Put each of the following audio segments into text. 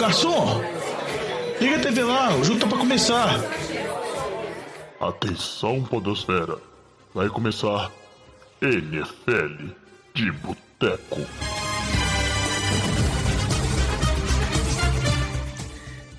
garçom! Liga a TV lá, o jogo tá pra começar. Atenção, Podosfera. Vai começar NFL de Boteco.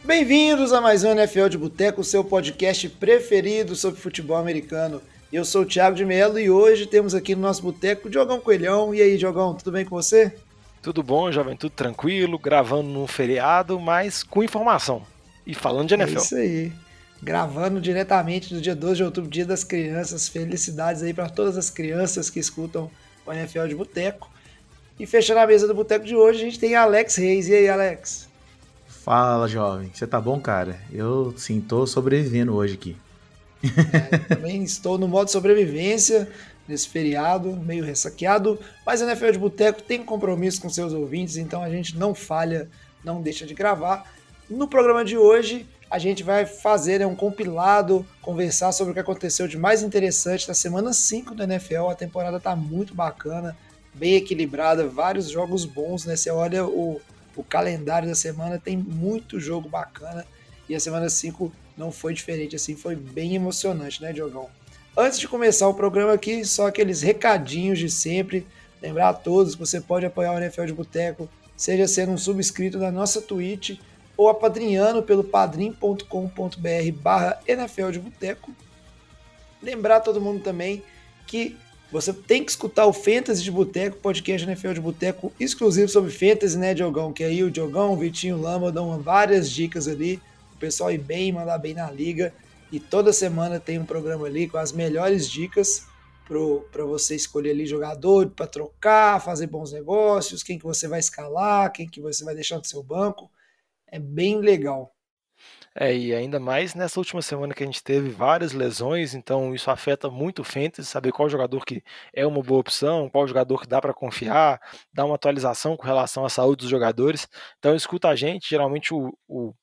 Bem-vindos a mais um NFL de Boteco, seu podcast preferido sobre futebol americano. Eu sou o Thiago de Mello e hoje temos aqui no nosso boteco o Diogão Coelhão. E aí, Diogão, tudo bem com você? Tudo bom, jovem, tudo tranquilo, gravando num feriado, mas com informação. E falando de NFL. É isso aí. Gravando diretamente do dia 12 de outubro, Dia das Crianças. Felicidades aí para todas as crianças que escutam o NFL de Boteco. E fechando a mesa do Boteco de hoje, a gente tem Alex Reis. E aí, Alex? Fala, jovem. Você tá bom, cara? Eu sim, tô sobrevivendo hoje aqui. É, também estou no modo sobrevivência nesse feriado, meio ressaqueado, mas a NFL de Boteco tem compromisso com seus ouvintes, então a gente não falha, não deixa de gravar. No programa de hoje, a gente vai fazer né, um compilado, conversar sobre o que aconteceu de mais interessante na semana 5 da NFL. A temporada tá muito bacana, bem equilibrada, vários jogos bons, né? Você olha o, o calendário da semana, tem muito jogo bacana. E a semana 5 não foi diferente, assim, foi bem emocionante, né, Diogão? Antes de começar o programa aqui, só aqueles recadinhos de sempre. Lembrar a todos que você pode apoiar o NFL de Boteco, seja sendo um subscrito da nossa Twitch ou apadrinhando pelo padrim.com.br barra NFL de Boteco. Lembrar todo mundo também que você tem que escutar o Fantasy de Boteco, podcast NFL de Boteco exclusivo sobre Fantasy, né, Diogão? Que aí o Diogão, o Vitinho, o Lama dão várias dicas ali pessoal ir bem, mandar bem na liga. E toda semana tem um programa ali com as melhores dicas para você escolher ali jogador para trocar, fazer bons negócios, quem que você vai escalar, quem que você vai deixar no seu banco. É bem legal. É, e ainda mais nessa última semana que a gente teve várias lesões, então isso afeta muito o fantasy, saber qual jogador que é uma boa opção, qual jogador que dá para confiar, dar uma atualização com relação à saúde dos jogadores. Então escuta a gente, geralmente o, o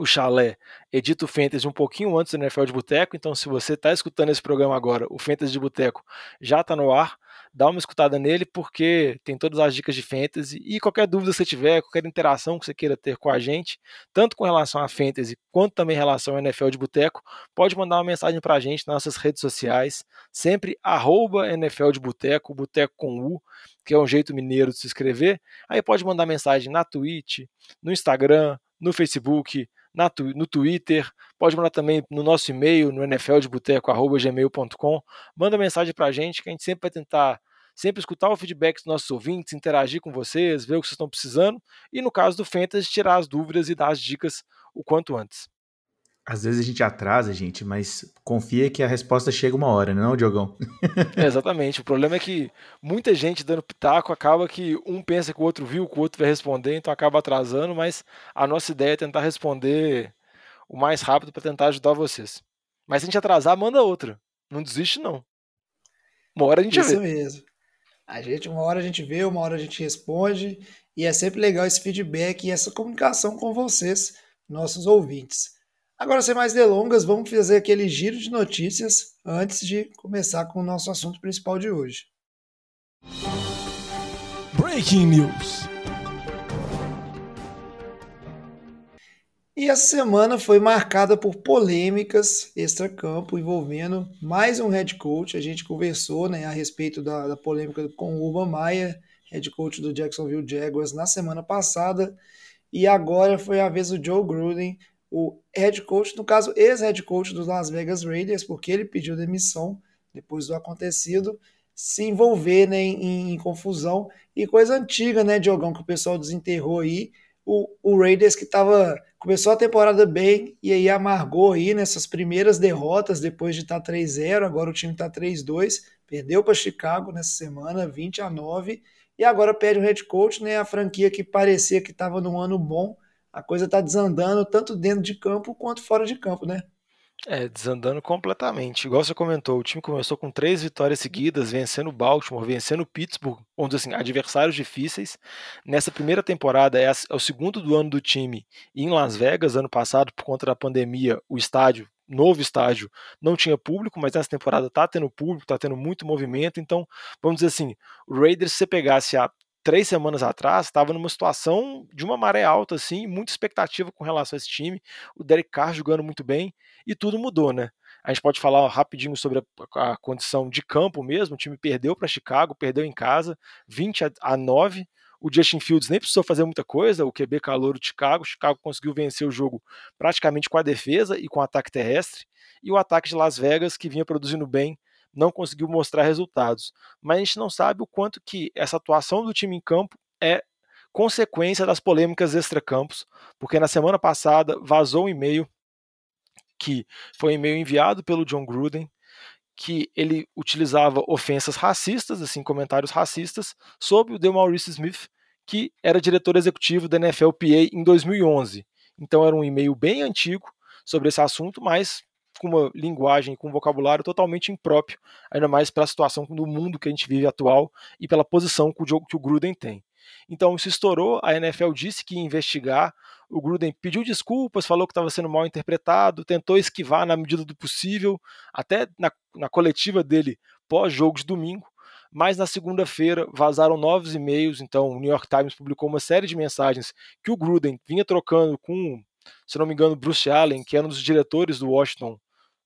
o Chalé edita o Fantasy um pouquinho antes do NFL de Boteco, então se você está escutando esse programa agora, o Fantasy de Boteco já está no ar, dá uma escutada nele porque tem todas as dicas de Fantasy e qualquer dúvida que você tiver, qualquer interação que você queira ter com a gente, tanto com relação a Fantasy quanto também em relação ao NFL de Boteco, pode mandar uma mensagem para a gente nas nossas redes sociais, sempre arroba NFL de Boteco, Boteco com U, que é um jeito mineiro de se escrever, aí pode mandar mensagem na Twitch, no Instagram, no Facebook, na, no Twitter, pode mandar também no nosso e-mail, no nfldeboteco.gmail.com. Manda mensagem para a gente que a gente sempre vai tentar sempre escutar o feedback dos nossos ouvintes, interagir com vocês, ver o que vocês estão precisando e, no caso do Fantasy, tirar as dúvidas e dar as dicas o quanto antes. Às vezes a gente atrasa, gente, mas confia que a resposta chega uma hora, não, Diogão? É, exatamente. O problema é que muita gente dando pitaco acaba que um pensa que o outro viu, que o outro vai responder, então acaba atrasando, mas a nossa ideia é tentar responder o mais rápido para tentar ajudar vocês. Mas se a gente atrasar, manda outra. Não desiste, não. Uma hora a gente Isso vê. mesmo. A gente, uma hora a gente vê, uma hora a gente responde, e é sempre legal esse feedback e essa comunicação com vocês, nossos ouvintes. Agora, sem mais delongas, vamos fazer aquele giro de notícias antes de começar com o nosso assunto principal de hoje. Breaking News. E essa semana foi marcada por polêmicas extra-campo envolvendo mais um head coach. A gente conversou né, a respeito da, da polêmica com o Urban Meyer, head coach do Jacksonville Jaguars, na semana passada. E agora foi a vez do Joe Gruden o head coach, no caso, ex-head coach dos Las Vegas Raiders, porque ele pediu demissão depois do acontecido, se envolver né, em, em, confusão e coisa antiga, né, Diogão, que o pessoal desenterrou aí. O, o Raiders que tava, começou a temporada bem e aí amargou aí nessas primeiras derrotas depois de estar tá 3-0, agora o time está 3-2, perdeu para Chicago nessa semana, 20 a 9, e agora pede um head coach, né, a franquia que parecia que estava num ano bom, a coisa está desandando tanto dentro de campo quanto fora de campo, né? É, desandando completamente. Igual você comentou, o time começou com três vitórias seguidas, vencendo Baltimore, vencendo Pittsburgh, vamos dizer assim, adversários difíceis. Nessa primeira temporada, é, é o segundo do ano do time em Las Vegas. Ano passado, por conta da pandemia, o estádio novo estádio não tinha público, mas nessa temporada tá tendo público, tá tendo muito movimento. Então, vamos dizer assim, o Raiders, se você pegasse a três semanas atrás, estava numa situação de uma maré alta, assim, muita expectativa com relação a esse time, o Derek Carr jogando muito bem, e tudo mudou, né? A gente pode falar rapidinho sobre a, a condição de campo mesmo. O time perdeu para Chicago, perdeu em casa, 20 a, a 9. O Justin Fields nem precisou fazer muita coisa, o QB calor de Chicago. Chicago conseguiu vencer o jogo praticamente com a defesa e com o ataque terrestre. E o ataque de Las Vegas, que vinha produzindo bem, não conseguiu mostrar resultados. Mas a gente não sabe o quanto que essa atuação do time em campo é consequência das polêmicas extra-campos, porque na semana passada vazou um e-mail que foi um e-mail enviado pelo John Gruden, que ele utilizava ofensas racistas, assim, comentários racistas, sobre o DeMaurice Smith, que era diretor executivo da NFLPA em 2011. Então era um e-mail bem antigo sobre esse assunto, mas com uma linguagem, com um vocabulário totalmente impróprio, ainda mais para a situação do mundo que a gente vive atual e pela posição que o, que o Gruden tem. Então isso estourou, a NFL disse que ia investigar, o Gruden pediu desculpas, falou que estava sendo mal interpretado, tentou esquivar na medida do possível, até na, na coletiva dele pós-jogo de domingo, mas na segunda-feira vazaram novos e-mails, então o New York Times publicou uma série de mensagens que o Gruden vinha trocando com, se não me engano, Bruce Allen, que era um dos diretores do Washington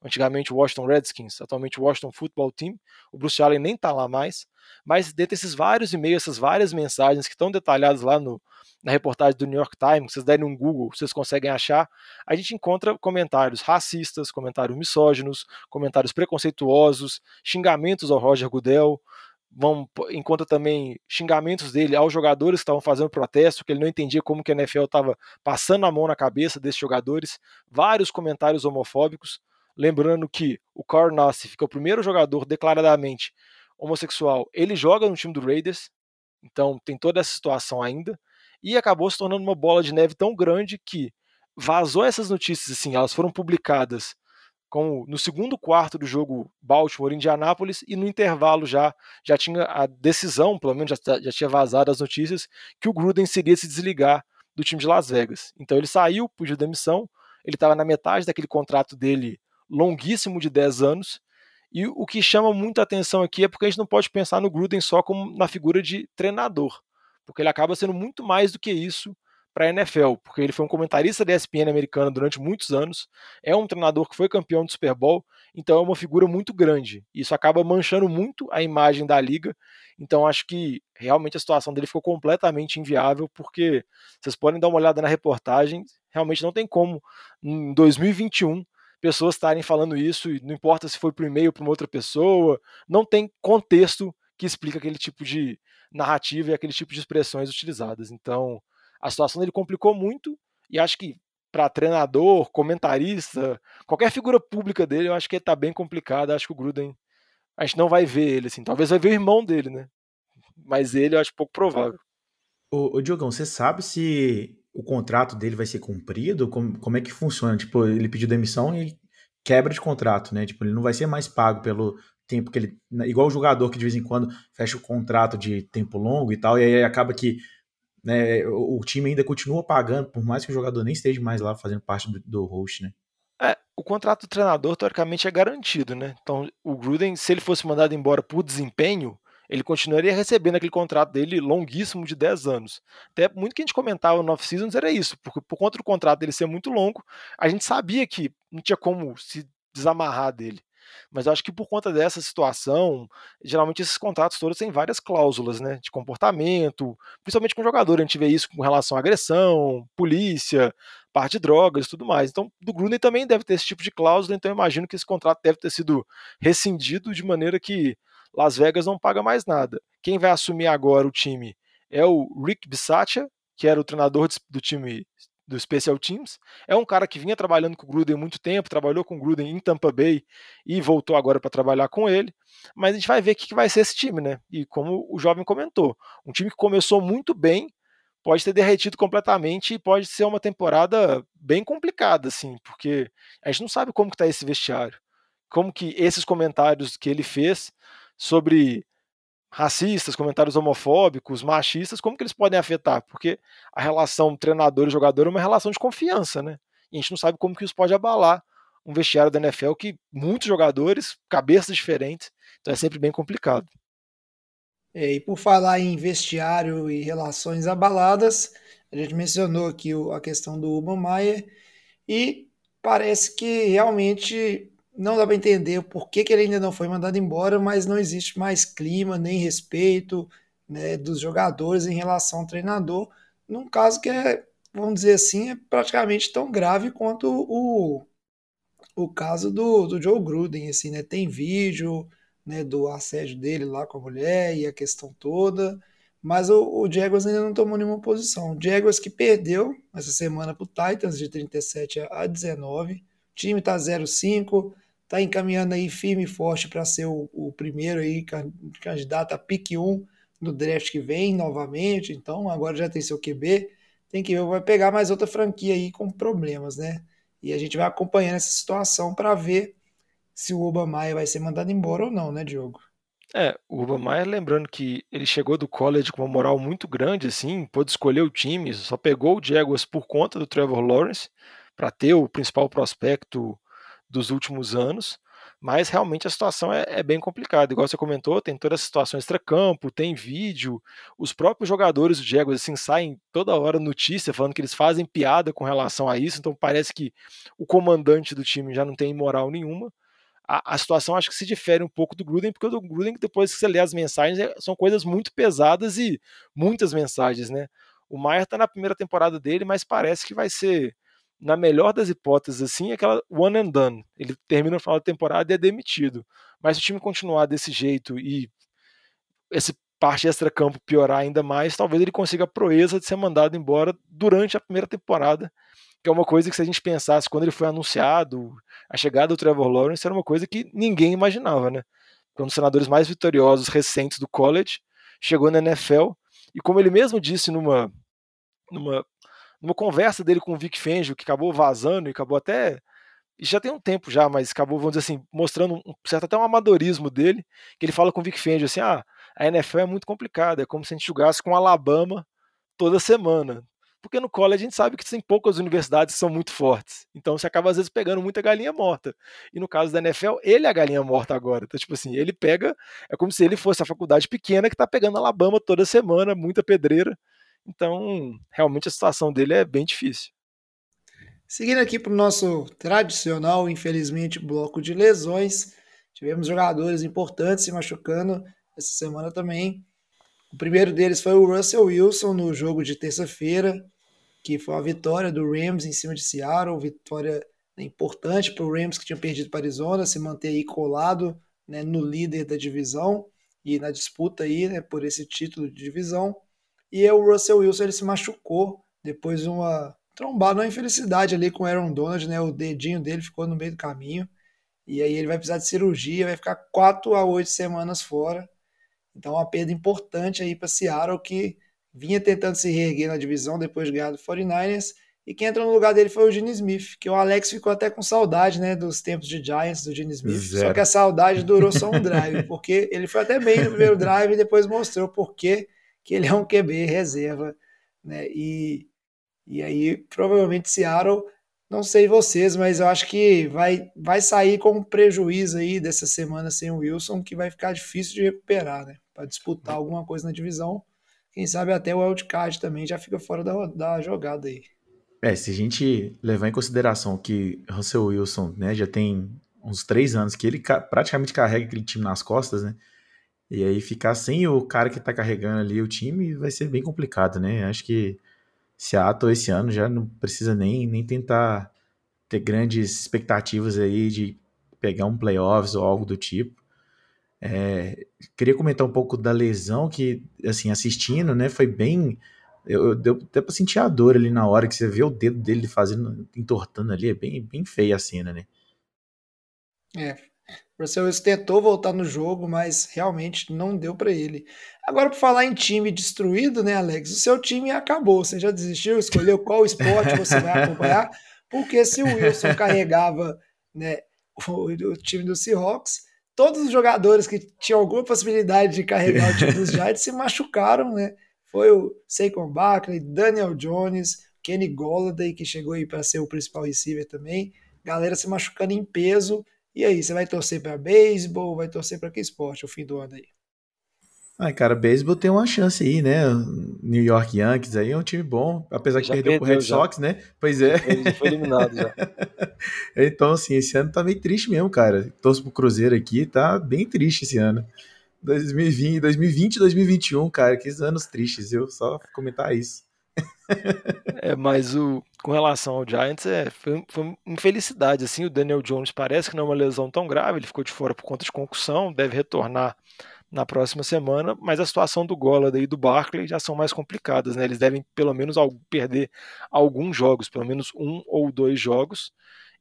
antigamente o Washington Redskins, atualmente o Washington Football Team. O Bruce Allen nem está lá mais, mas dentro desses vários e-mails, essas várias mensagens que estão detalhadas lá no, na reportagem do New York Times, vocês derem um Google, vocês conseguem achar, a gente encontra comentários racistas, comentários misóginos, comentários preconceituosos, xingamentos ao Roger Goodell, vão encontra também xingamentos dele aos jogadores que estavam fazendo protesto, que ele não entendia como que a NFL estava passando a mão na cabeça desses jogadores, vários comentários homofóbicos, Lembrando que o Carl Nassif, que é o primeiro jogador declaradamente homossexual, ele joga no time do Raiders, então tem toda essa situação ainda, e acabou se tornando uma bola de neve tão grande que vazou essas notícias, assim, elas foram publicadas com, no segundo quarto do jogo Baltimore-Indianápolis, e no intervalo já, já tinha a decisão, pelo menos já, já tinha vazado as notícias, que o Gruden seria se desligar do time de Las Vegas. Então ele saiu, pediu demissão, ele estava na metade daquele contrato dele longuíssimo de 10 anos. E o que chama muita atenção aqui é porque a gente não pode pensar no Gruden só como na figura de treinador, porque ele acaba sendo muito mais do que isso para a NFL, porque ele foi um comentarista da ESPN americana durante muitos anos, é um treinador que foi campeão do Super Bowl, então é uma figura muito grande. Isso acaba manchando muito a imagem da liga. Então acho que realmente a situação dele ficou completamente inviável, porque vocês podem dar uma olhada na reportagem, realmente não tem como em 2021 pessoas estarem falando isso, e não importa se foi por e-mail para uma outra pessoa, não tem contexto que explica aquele tipo de narrativa e aquele tipo de expressões utilizadas. Então, a situação dele complicou muito e acho que para treinador, comentarista, qualquer figura pública dele, eu acho que está bem complicado. Acho que o Gruden, a gente não vai ver ele assim. Talvez vai ver o irmão dele, né? Mas ele eu acho pouco provável. Ô, ô Diogão, você sabe se o contrato dele vai ser cumprido? Como, como é que funciona? Tipo, ele pediu demissão e quebra de contrato, né? Tipo, ele não vai ser mais pago pelo tempo que ele. Igual o jogador que de vez em quando fecha o contrato de tempo longo e tal, e aí acaba que né, o, o time ainda continua pagando, por mais que o jogador nem esteja mais lá fazendo parte do, do host, né? É, o contrato do treinador, teoricamente, é garantido, né? Então, o Gruden, se ele fosse mandado embora por desempenho, ele continuaria recebendo aquele contrato dele longuíssimo de 10 anos. Até muito que a gente comentava no off-seasons era isso, porque por conta do contrato dele ser muito longo, a gente sabia que não tinha como se desamarrar dele. Mas eu acho que por conta dessa situação, geralmente esses contratos todos têm várias cláusulas, né, de comportamento, principalmente com o jogador, a gente vê isso com relação à agressão, polícia, parte de drogas tudo mais. Então, do Gruden também deve ter esse tipo de cláusula, então eu imagino que esse contrato deve ter sido rescindido de maneira que Las Vegas não paga mais nada. Quem vai assumir agora o time é o Rick Bisaccia, que era o treinador do time do Special Teams. É um cara que vinha trabalhando com o Gruden há muito tempo, trabalhou com o Gruden em Tampa Bay e voltou agora para trabalhar com ele. Mas a gente vai ver o que vai ser esse time, né? E como o jovem comentou, um time que começou muito bem, pode ter derretido completamente e pode ser uma temporada bem complicada, assim, porque a gente não sabe como que tá esse vestiário, como que esses comentários que ele fez sobre racistas, comentários homofóbicos, machistas, como que eles podem afetar? Porque a relação treinador e jogador é uma relação de confiança, né? E a gente não sabe como que isso pode abalar um vestiário da NFL que muitos jogadores, cabeças diferentes, então é sempre bem complicado. É, e por falar em vestiário e relações abaladas, a gente mencionou aqui a questão do Urban Meyer e parece que realmente não dá para entender por que, que ele ainda não foi mandado embora, mas não existe mais clima nem respeito né, dos jogadores em relação ao treinador, num caso que é, vamos dizer assim, é praticamente tão grave quanto o, o caso do, do Joe Gruden, assim, né? Tem vídeo né, do assédio dele lá com a mulher e a questão toda, mas o, o Jaguars ainda não tomou nenhuma posição. O Jaguars que perdeu essa semana para o Titans de 37 a 19, o time está 0-5, está encaminhando aí firme e forte para ser o, o, primeiro aí candidato a pique 1 no draft que vem novamente, então agora já tem seu QB, tem que vai pegar mais outra franquia aí com problemas, né? E a gente vai acompanhando essa situação para ver se o Obama vai ser mandado embora ou não, né, Diogo? É, o Obama, lembrando que ele chegou do college com uma moral muito grande, assim, pôde escolher o time, só pegou o Jaguars por conta do Trevor Lawrence, para ter o principal prospecto dos últimos anos, mas realmente a situação é, é, bem complicada. Igual você comentou, tem toda essa situação extra-campo, tem vídeo, os próprios jogadores do Jaguars assim, saem toda hora notícia falando que eles fazem piada com relação a isso, então parece que o comandante do time já não tem moral nenhuma. A, a situação acho que se difere um pouco do Gruden, porque o Gruden, depois que você lê as mensagens, é, são coisas muito pesadas e muitas mensagens, né? O Maier está na primeira temporada dele, mas parece que vai ser na melhor das hipóteses, assim, é aquela one and done. Ele termina no final da temporada e é demitido. Mas se o time continuar desse jeito e esse parte extra-campo piorar ainda mais, talvez ele consiga a proeza de ser mandado embora durante a primeira temporada, que é uma coisa que se a gente pensasse quando ele foi anunciado, a chegada do Trevor Lawrence era uma coisa que ninguém imaginava, né? Um dos senadores mais vitoriosos recentes do college, chegou na NFL, e como ele mesmo disse numa, numa numa conversa dele com o Vic Fangio, que acabou vazando e acabou até. Já tem um tempo já, mas acabou, vamos dizer assim, mostrando um certo até um amadorismo dele, que ele fala com o Vic Fangio assim: ah, a NFL é muito complicada, é como se a gente jogasse com Alabama toda semana. Porque no college a gente sabe que tem poucas universidades que são muito fortes. Então você acaba às vezes pegando muita galinha morta. E no caso da NFL, ele é a galinha morta agora. Então, tipo assim, ele pega. É como se ele fosse a faculdade pequena que tá pegando Alabama toda semana, muita pedreira. Então, realmente a situação dele é bem difícil. Seguindo aqui para o nosso tradicional, infelizmente, bloco de lesões, tivemos jogadores importantes se machucando essa semana também. O primeiro deles foi o Russell Wilson no jogo de terça-feira, que foi a vitória do Rams em cima de Seattle, vitória importante para o Rams que tinha perdido para Arizona, se manter aí colado né, no líder da divisão e na disputa aí né, por esse título de divisão. E o Russell Wilson ele se machucou depois de uma trombada, uma infelicidade ali com o Aaron Donald, né? O dedinho dele ficou no meio do caminho. E aí ele vai precisar de cirurgia, vai ficar 4 a 8 semanas fora. Então uma perda importante aí para Seattle que vinha tentando se reerguer na divisão depois de ganhar do 49ers. E quem entrou no lugar dele foi o Gene Smith, que o Alex ficou até com saudade, né, dos tempos de Giants do Gene Smith. Zero. Só que a saudade durou só um drive, porque ele foi até bem no primeiro drive e depois mostrou por que ele é um QB reserva, né? E, e aí provavelmente Seattle, não sei vocês, mas eu acho que vai, vai sair com um prejuízo aí dessa semana sem o Wilson, que vai ficar difícil de recuperar, né? Para disputar alguma coisa na divisão. Quem sabe até o wildcard também já fica fora da, da jogada aí. É, se a gente levar em consideração que Russell Wilson né, já tem uns três anos que ele praticamente carrega aquele time nas costas, né? E aí ficar sem o cara que tá carregando ali o time vai ser bem complicado, né? Acho que Seattle esse ano já não precisa nem, nem tentar ter grandes expectativas aí de pegar um playoffs ou algo do tipo. É, queria comentar um pouco da lesão que, assim, assistindo, né, foi bem... Eu, eu deu até pra sentir a dor ali na hora que você vê o dedo dele fazendo, entortando ali, é bem, bem feia a cena, né? É, Russell Wilson tentou voltar no jogo, mas realmente não deu para ele. Agora, por falar em time destruído, né, Alex? O seu time acabou. Você já desistiu? Escolheu qual esporte você vai acompanhar? Porque se o Wilson carregava né, o, o, time do Seahawks, todos os jogadores que tinham alguma possibilidade de carregar o time dos Giants se machucaram, né? Foi o Saquon Barkley, Daniel Jones, Kenny Golladay, que chegou aí para ser o principal receiver também. Galera se machucando em peso e aí, você vai torcer para beisebol, vai torcer para que esporte o fim do ano aí? Ai, cara, beisebol tem uma chance aí, né? New York Yankees aí é um time bom, apesar que perdeu, perdeu pro Red já. Sox, né? Pois é. Ele foi eliminado já. então, assim, esse ano tá meio triste mesmo, cara. Torço pro Cruzeiro aqui, tá bem triste esse ano. 2020, 2020 2021, cara, que anos tristes, eu só comentar isso. É, mas o, com relação ao Giants, é, foi, foi infelicidade. Assim, o Daniel Jones parece que não é uma lesão tão grave, ele ficou de fora por conta de concussão, deve retornar na próxima semana, mas a situação do Golladay e do Barkley já são mais complicadas, né? Eles devem pelo menos perder alguns jogos, pelo menos um ou dois jogos.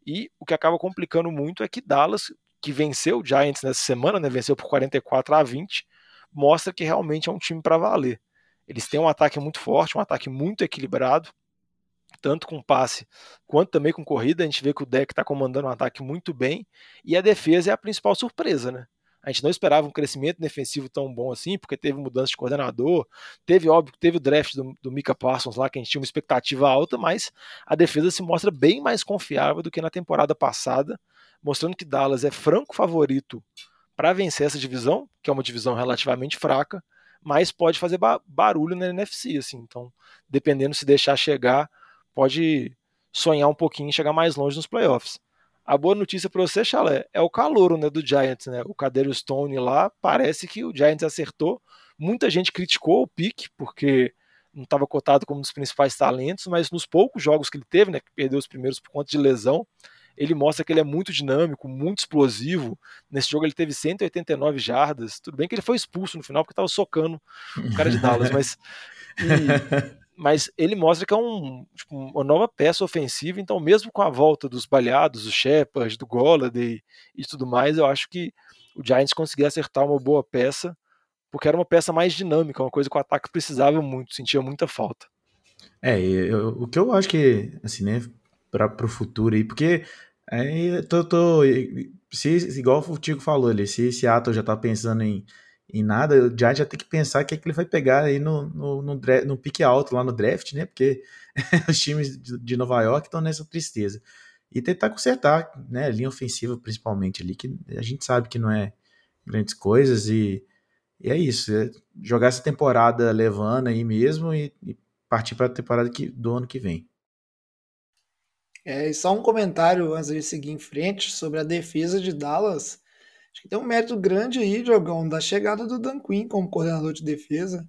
E o que acaba complicando muito é que Dallas que venceu o Giants nessa semana, né, venceu por 44 a 20, mostra que realmente é um time para valer. Eles têm um ataque muito forte, um ataque muito equilibrado, tanto com passe quanto também com corrida. A gente vê que o deck está comandando um ataque muito bem e a defesa é a principal surpresa, né? A gente não esperava um crescimento defensivo tão bom assim, porque teve mudança de coordenador, teve, óbvio, teve o draft do, do Mika Parsons lá, que a gente tinha uma expectativa alta, mas a defesa se mostra bem mais confiável do que na temporada passada mostrando que Dallas é franco favorito para vencer essa divisão, que é uma divisão relativamente fraca, mas pode fazer ba barulho na NFC, assim. Então, dependendo se deixar chegar, pode sonhar um pouquinho e chegar mais longe nos playoffs. A boa notícia para você, Chalé, é o calor né, do Giants, né? O Cadeiro Stone lá, parece que o Giants acertou. Muita gente criticou o pique, porque não estava cotado como um dos principais talentos, mas nos poucos jogos que ele teve, né, que perdeu os primeiros por conta de lesão, ele mostra que ele é muito dinâmico, muito explosivo. Nesse jogo ele teve 189 jardas. Tudo bem que ele foi expulso no final porque estava socando o cara de Dallas, mas e, mas ele mostra que é um, tipo, uma nova peça ofensiva. Então, mesmo com a volta dos baleados, do Shepard, do Golladay e tudo mais, eu acho que o Giants conseguiu acertar uma boa peça, porque era uma peça mais dinâmica, uma coisa que o ataque precisava muito, sentia muita falta. É, eu, o que eu acho que, assim, né, para o futuro aí, porque aí tô, tô se, igual o Tico falou ali, se Seattle já tá pensando em, em nada, o Giants já tem que pensar o que, é que ele vai pegar aí no, no, no, no pique alto lá no draft, né? Porque os times de, Nova York estão nessa tristeza. E tentar consertar, né? Linha ofensiva, principalmente ali, que a gente sabe que não é grandes coisas e, e é isso. É jogar essa temporada levando aí mesmo e, e partir para a temporada que, do ano que vem. É, e só um comentário antes de seguir em frente sobre a defesa de Dallas. Acho que tem um mérito grande aí, Diogão, da chegada do Dan Quinn como coordenador de defesa.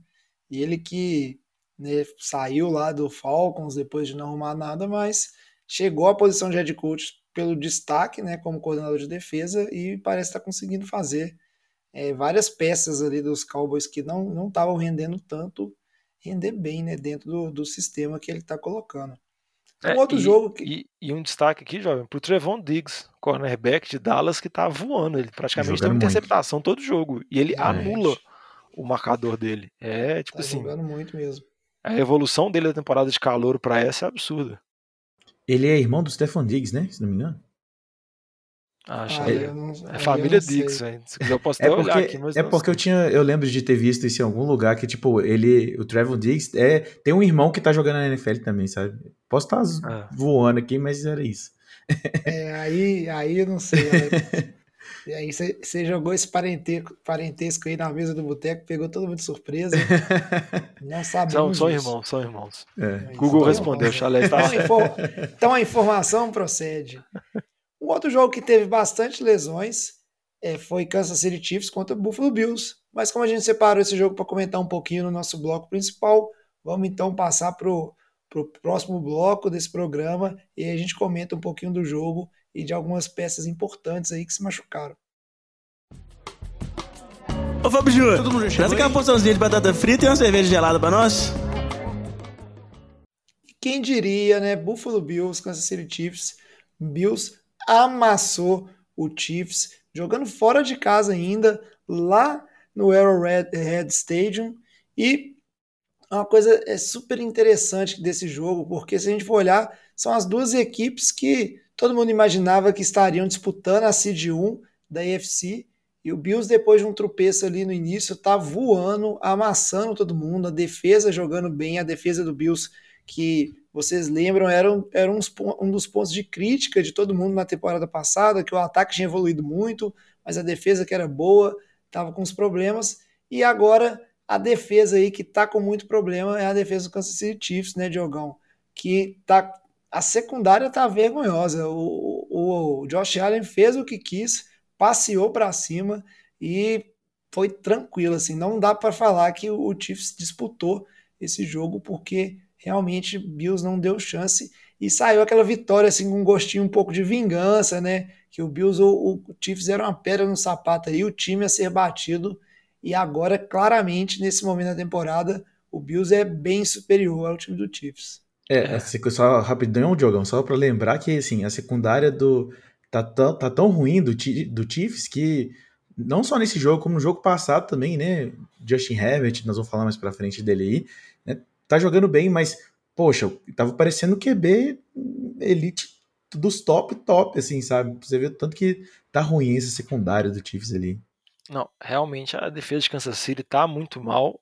E ele que né, saiu lá do Falcons depois de não arrumar nada, mas chegou à posição de head coach pelo destaque né, como coordenador de defesa e parece estar conseguindo fazer é, várias peças ali dos Cowboys que não estavam rendendo tanto, render bem né, dentro do, do sistema que ele está colocando. Um é, outro e, jogo que... e, e, um destaque aqui, jovem, pro Trevon Diggs, cornerback de Dallas, que tá voando. Ele praticamente tem uma interceptação todo jogo. E ele anula o marcador dele. É, tipo tá assim. jogando muito mesmo. A evolução dele da temporada de calor para essa é absurda. Ele é irmão do Stefan Diggs, né? Se não me engano. Ah, ah, é, não, é família Dix, velho. Se quiser eu posso é porque, aqui, É porque eu tinha, eu lembro de ter visto isso em algum lugar que tipo, ele, o Trevor Diggs é, tem um irmão que tá jogando na NFL também, sabe? Posso estar tá ah. voando aqui, mas era isso. É, aí, aí eu não sei. Né? e aí você jogou esse parentesco, parentesco aí na mesa do boteco, pegou todo mundo de surpresa. Não sabemos. São, são irmãos, são irmãos. É. Google respondeu, Chalé está então, então a informação procede. Um outro jogo que teve bastante lesões é, foi Kansas City Chiefs contra Buffalo Bills. Mas como a gente separou esse jogo para comentar um pouquinho no nosso bloco principal, vamos então passar para o próximo bloco desse programa e a gente comenta um pouquinho do jogo e de algumas peças importantes aí que se machucaram. Ô Fábio Júnior, traz aquela porçãozinha de batata frita e uma cerveja gelada para nós. Quem diria, né? Buffalo Bills, Kansas City Chiefs, Bills amassou o Chiefs, jogando fora de casa ainda, lá no Arrowhead Stadium. E uma coisa é super interessante desse jogo, porque se a gente for olhar, são as duas equipes que todo mundo imaginava que estariam disputando a Seed 1 da AFC. E o Bills, depois de um tropeço ali no início, tá voando, amassando todo mundo, a defesa jogando bem, a defesa do Bills que vocês lembram, era, um, era uns, um dos pontos de crítica de todo mundo na temporada passada, que o ataque tinha evoluído muito, mas a defesa que era boa estava com os problemas. E agora a defesa aí que tá com muito problema é a defesa do Kansas City Chiefs, né, Diogão? Que tá a secundária tá vergonhosa. O, o, o Josh Allen fez o que quis, passeou para cima e foi tranquilo assim. Não dá para falar que o Chiefs disputou esse jogo porque realmente Bills não deu chance e saiu aquela vitória assim com um gostinho um pouco de vingança, né? Que o Bills, o, o Chiefs era uma pedra no sapato aí, o time a ser batido e agora claramente nesse momento da temporada o Bills é bem superior ao time do Chiefs. É, assim, só rapidão, Diogão, só para lembrar que assim, a secundária do tá tão, tá tão ruim do, do Chiefs que não só nesse jogo, como no jogo passado também, né? Justin Herbert, nós vamos falar mais pra frente dele aí? Tá jogando bem, mas, poxa, tava parecendo QB elite dos top, top, assim, sabe? Você vê tanto que tá ruim esse secundário do Chiefs ali. Não, realmente a defesa de Kansas City tá muito mal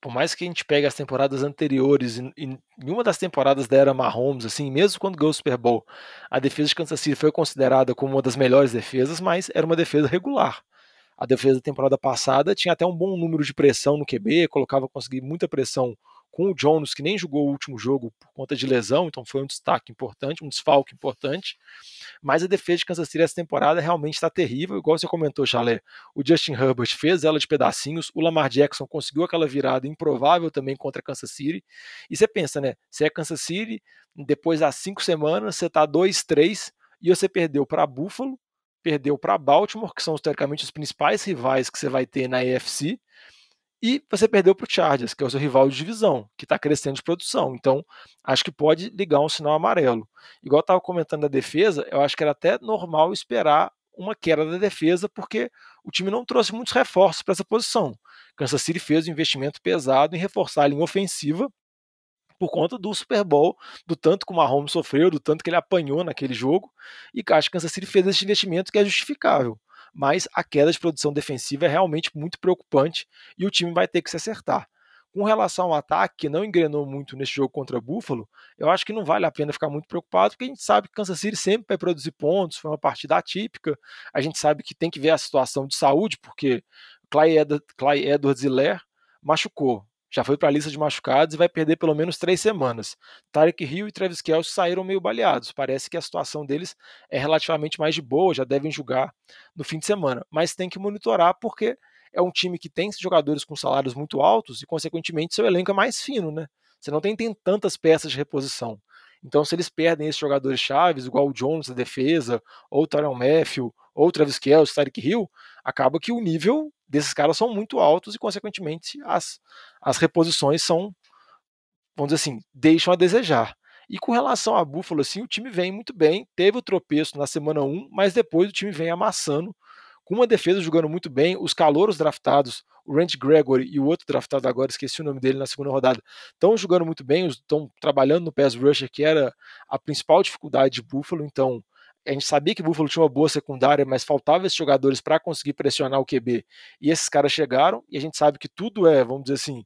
por mais que a gente pegue as temporadas anteriores, e, e nenhuma das temporadas da era Mahomes, assim, mesmo quando ganhou o Super Bowl, a defesa de Kansas City foi considerada como uma das melhores defesas, mas era uma defesa regular. A defesa da temporada passada tinha até um bom número de pressão no QB, colocava conseguir muita pressão com o Jones, que nem jogou o último jogo por conta de lesão, então foi um destaque importante, um desfalque importante. Mas a defesa de Kansas City essa temporada realmente está terrível, igual você comentou, Chalé. O Justin Herbert fez ela de pedacinhos, o Lamar Jackson conseguiu aquela virada improvável também contra Kansas City. E você pensa, né? Você é Kansas City, depois das cinco semanas, você está 2-3 e você perdeu para Buffalo, perdeu para Baltimore, que são teoricamente os principais rivais que você vai ter na AFC e você perdeu para o Chargers, que é o seu rival de divisão, que está crescendo de produção. Então, acho que pode ligar um sinal amarelo. Igual estava comentando da defesa, eu acho que era até normal esperar uma queda da defesa, porque o time não trouxe muitos reforços para essa posição. Kansas City fez um investimento pesado em reforçar a linha ofensiva por conta do Super Bowl, do tanto que o Mahomes sofreu, do tanto que ele apanhou naquele jogo, e acho que Kansas City fez esse investimento que é justificável mas a queda de produção defensiva é realmente muito preocupante e o time vai ter que se acertar. Com relação ao ataque, que não engrenou muito nesse jogo contra Buffalo, eu acho que não vale a pena ficar muito preocupado, porque a gente sabe que Kansas City sempre vai produzir pontos, foi uma partida atípica, a gente sabe que tem que ver a situação de saúde, porque Clay Edwards e Lair machucou, já foi para a lista de machucados e vai perder pelo menos três semanas. Tarek Hill e Travis Kelce saíram meio baleados. Parece que a situação deles é relativamente mais de boa, já devem jogar no fim de semana. Mas tem que monitorar porque é um time que tem jogadores com salários muito altos e, consequentemente, seu elenco é mais fino, né? Você não tem, tem tantas peças de reposição. Então, se eles perdem esses jogadores chaves, igual o Jones da defesa, ou o Tyron Matthew, ou o Travis Kelce, Tarek Hill, acaba que o nível desses caras são muito altos e, consequentemente, as, as reposições são, vamos dizer assim, deixam a desejar. E com relação a Buffalo, assim, o time vem muito bem, teve o tropeço na semana 1, mas depois o time vem amassando, com uma defesa jogando muito bem, os calouros draftados, o Randy Gregory e o outro draftado agora, esqueci o nome dele na segunda rodada, estão jogando muito bem, estão trabalhando no pass rusher, que era a principal dificuldade de Buffalo, então a gente sabia que o Buffalo tinha uma boa secundária, mas faltava esses jogadores para conseguir pressionar o QB. E esses caras chegaram, e a gente sabe que tudo é, vamos dizer assim,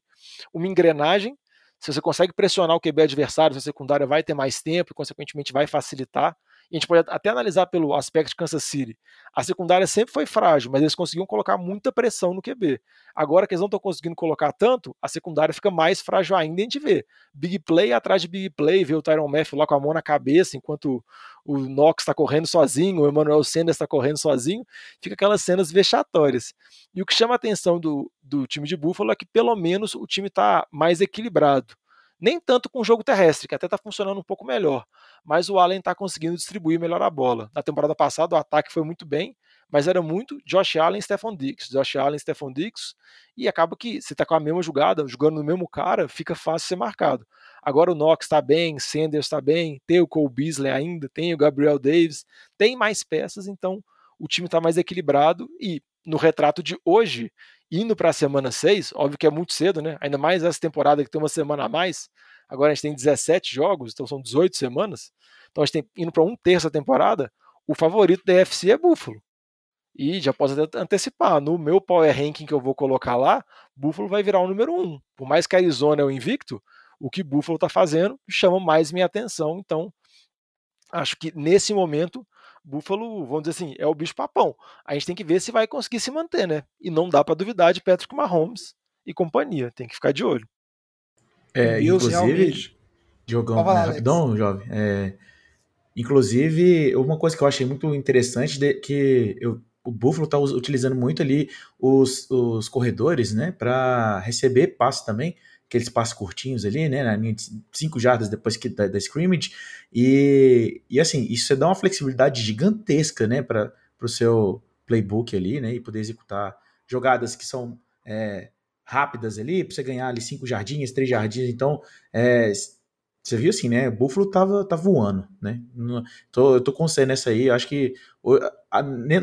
uma engrenagem. Se você consegue pressionar o QB adversário, a secundária vai ter mais tempo e, consequentemente, vai facilitar. A gente pode até analisar pelo aspecto de Kansas City. A secundária sempre foi frágil, mas eles conseguiam colocar muita pressão no QB. Agora que eles não estão conseguindo colocar tanto, a secundária fica mais frágil ainda. A gente vê big play atrás de big play, vê o Tyron Matthew lá com a mão na cabeça, enquanto o Knox está correndo sozinho, o Emmanuel Sanders está correndo sozinho. Fica aquelas cenas vexatórias. E o que chama a atenção do, do time de Buffalo é que pelo menos o time está mais equilibrado. Nem tanto com o jogo terrestre, que até está funcionando um pouco melhor, mas o Allen está conseguindo distribuir melhor a bola. Na temporada passada o ataque foi muito bem, mas era muito Josh Allen e Stephon Diggs, Josh Allen e Stephon Diggs, e acaba que você está com a mesma jogada, jogando no mesmo cara, fica fácil ser marcado. Agora o Knox está bem, Sanders está bem, tem o Cole Beasley ainda, tem o Gabriel Davis, tem mais peças, então o time está mais equilibrado e no retrato de hoje, indo para a semana 6, óbvio que é muito cedo, né? Ainda mais essa temporada que tem uma semana a mais. Agora a gente tem 17 jogos, então são 18 semanas. Então a gente tem indo para um terço da temporada. O favorito da UFC é Buffalo. E já posso até antecipar, no meu power ranking que eu vou colocar lá, Buffalo vai virar o número 1. Um. Por mais que a Arizona é o invicto, o que Buffalo está fazendo chama mais minha atenção. Então, acho que nesse momento Buffalo, vamos dizer assim, é o bicho papão. A gente tem que ver se vai conseguir se manter, né? E não dá para duvidar de Patrick Mahomes e companhia. Tem que ficar de olho. É, Bills inclusive, falar, né, rapidão, jovem. É, inclusive, uma coisa que eu achei muito interessante de, que eu- o Buffalo tá us- utilizando muito ali os, os corredores, né, para receber passe também, aqueles passes curtinhos ali, né, na linha de 5 jardas depois que da, da scrimmage. E, e assim, isso dá uma flexibilidade gigantesca, né, para o seu playbook ali, né, e poder executar jogadas que são é, rápidas ali, para você ganhar ali 5 jardinhas, 3 jardinhas. Então, é, você viu assim, né? O Buffalo tava, tá voando, né? Tô, eu tô com você nessa aí. Acho que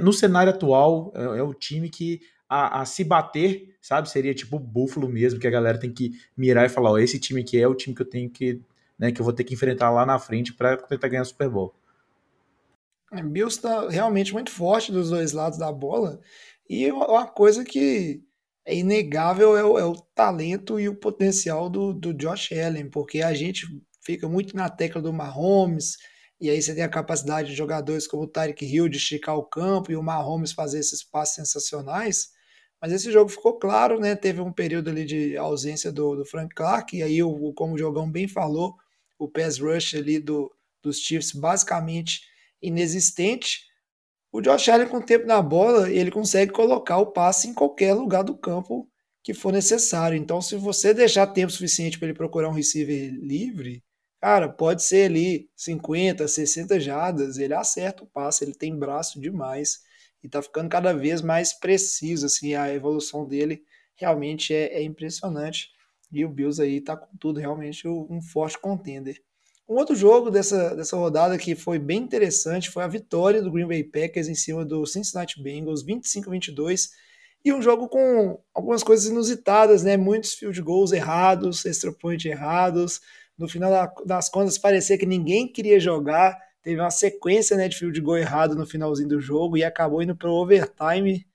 no cenário atual é, é o time que a, a se bater, sabe? Seria tipo o Buffalo mesmo, que a galera tem que mirar e falar: ó, esse time aqui é o time que eu tenho que, né? Que eu vou ter que enfrentar lá na frente para tentar ganhar o Super Bowl. O Bills está realmente muito forte dos dois lados da bola. E uma coisa que é inegável é o, é o talento e o potencial do, do Josh Allen, porque a gente fica muito na tecla do Mahomes, e aí você tem a capacidade de jogadores como o Tyreek Hill de esticar o campo e o Mahomes fazer esses passes sensacionais. Mas esse jogo ficou claro, né? Teve um período ali de ausência do, do Frank Clark, e aí, o, como o Jogão bem falou, o pass rush ali do, dos Chiefs basicamente inexistente. O Josh Allen, com o tempo na bola, ele consegue colocar o passe em qualquer lugar do campo que for necessário. Então, se você deixar tempo suficiente para ele procurar um receiver livre, cara, pode ser ali 50, 60 jardas, ele acerta o passe, ele tem braço demais e tá ficando cada vez mais preciso, assim, a evolução dele realmente é, é impressionante. E o Bills aí tá com tudo, realmente um forte contender. Um outro jogo dessa, dessa rodada que foi bem interessante foi a vitória do Green Bay Packers em cima do Cincinnati Bengals, 25-22, e um jogo com algumas coisas inusitadas, né? Muitos field goals errados, extra point errados. No final das contas, parecia que ninguém queria jogar. Teve uma sequência né, de field goal errado no finalzinho do jogo e acabou indo para o overtime.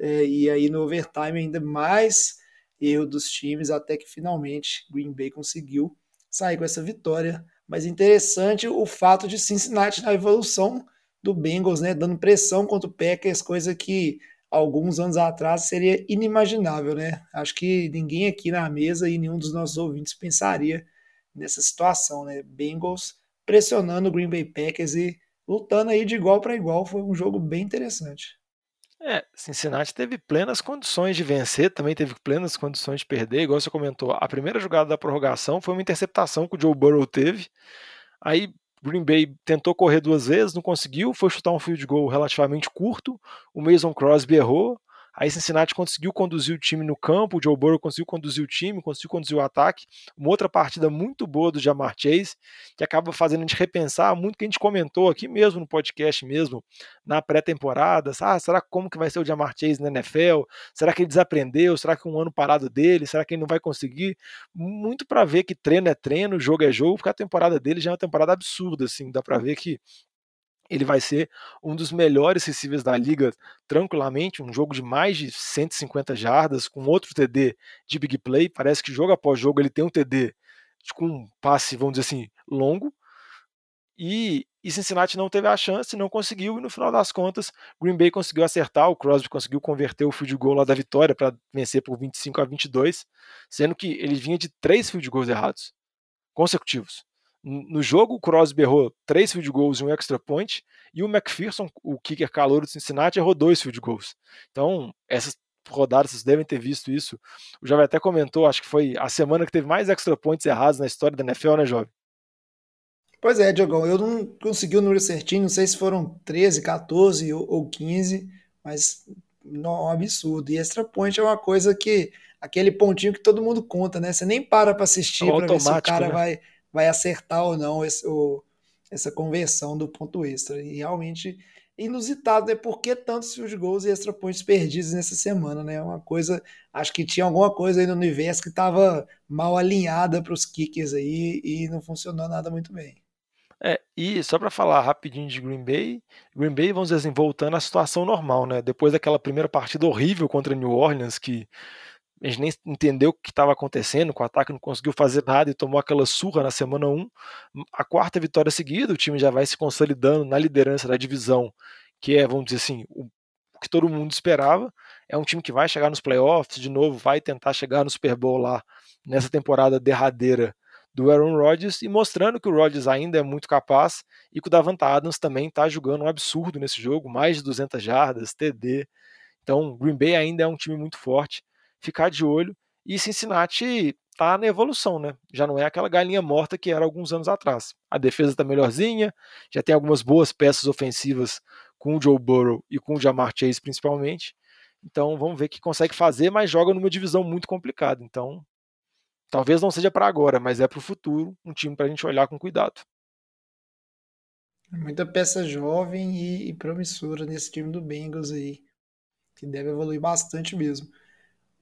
É, e aí no overtime ainda mais erro dos times, até que finalmente Green Bay conseguiu sair com essa vitória. Mas interessante o fato de Cincinnati na evolução do Bengals, né, dando pressão contra o Packers, coisa que alguns anos atrás seria inimaginável, né? Acho que ninguém aqui na mesa e nenhum dos nossos ouvintes pensaria nessa situação, né? Bengals pressionando o Green Bay Packers e lutando aí de igual para igual, foi um jogo bem interessante. É, Cincinnati teve plenas condições de vencer, também teve plenas condições de perder, igual você comentou. A primeira jogada da prorrogação foi uma interceptação que o Joe Burrow teve. Aí Green Bay tentou correr duas vezes, não conseguiu, foi chutar um field goal relativamente curto. O Mason Crosby errou. Aí Cincinnati conseguiu conduzir o time no campo, o Joe Burrow conseguiu conduzir o time, conseguiu conduzir o ataque. Uma outra partida muito boa do Jamar Chase, que acaba fazendo a gente repensar muito que a gente comentou aqui mesmo no podcast mesmo, na pré-temporada. Ah, será como que vai ser o Jamar Chase na NFL? Será que ele desaprendeu? Será que um ano parado dele? Será que ele não vai conseguir? Muito para ver que treino é treino, jogo é jogo, porque a temporada dele já é uma temporada absurda, assim, dá para ver que ele vai ser um dos melhores receivers da liga tranquilamente, um jogo de mais de 150 jardas, com outro TD de big play, parece que jogo após jogo ele tem um TD com um passe, vamos dizer assim, longo, e, e, Cincinnati não teve a chance, não conseguiu, e no final das contas, Green Bay conseguiu acertar, o Crosby conseguiu converter o field goal lá da vitória para vencer por 25 a 22, sendo que ele vinha de três field goals errados, consecutivos. No jogo, o Crosby errou três field goals e um extra point, e o McPherson, o kicker calor do Cincinnati, errou dois field goals. Então, essas rodadas, vocês devem ter visto isso. O Jovem até comentou, acho que foi a semana que teve mais extra points errados na história da NFL, né, Jovem? Pois é, Diogão, eu não consegui o número certinho, não sei se foram 13, 14 ou 15, mas não, é um absurdo. E extra point é uma coisa que, aquele pontinho que todo mundo conta, né? Você nem para para assistir para ver se o cara né? vai vai acertar ou não esse, o, essa conversão do ponto extra. E realmente inusitado, né? Por que tantos field goals e extra points perdidos nessa semana, né? Uma coisa, acho que tinha alguma coisa aí no universo que estava mal alinhada para os kickers aí e não funcionou nada muito bem. É, e só para falar rapidinho de Green Bay, Green Bay, vamos dizer assim, voltando à situação normal, né? Depois daquela primeira partida horrível contra New Orleans, que a gente nem entendeu o que estava acontecendo, o ataque não conseguiu fazer nada e tomou aquela surra na semana 1. A quarta vitória seguida, o time já vai se consolidando na liderança da divisão, que é, vamos dizer assim, o que todo mundo esperava. É um time que vai chegar nos playoffs de novo, vai tentar chegar no Super Bowl lá nessa temporada derradeira do Aaron Rodgers e mostrando que o Rodgers ainda é muito capaz e que o Davante Adams também está jogando um absurdo nesse jogo, mais de 200 jardas, TD. Então, Green Bay ainda é um time muito forte ficar de olho. E Cincinnati tá na evolução, né? Já não é aquela galinha morta que era alguns anos atrás. A defesa tá melhorzinha, já tem algumas boas peças ofensivas com o Joe Burrow e com o Jamar Chase principalmente. Então vamos ver o que consegue fazer, mas joga numa divisão muito complicada. Então talvez não seja para agora, mas é para o futuro, um time para a gente olhar com cuidado. Muita peça jovem e, e promissora nesse time do Bengals aí, que deve evoluir bastante mesmo.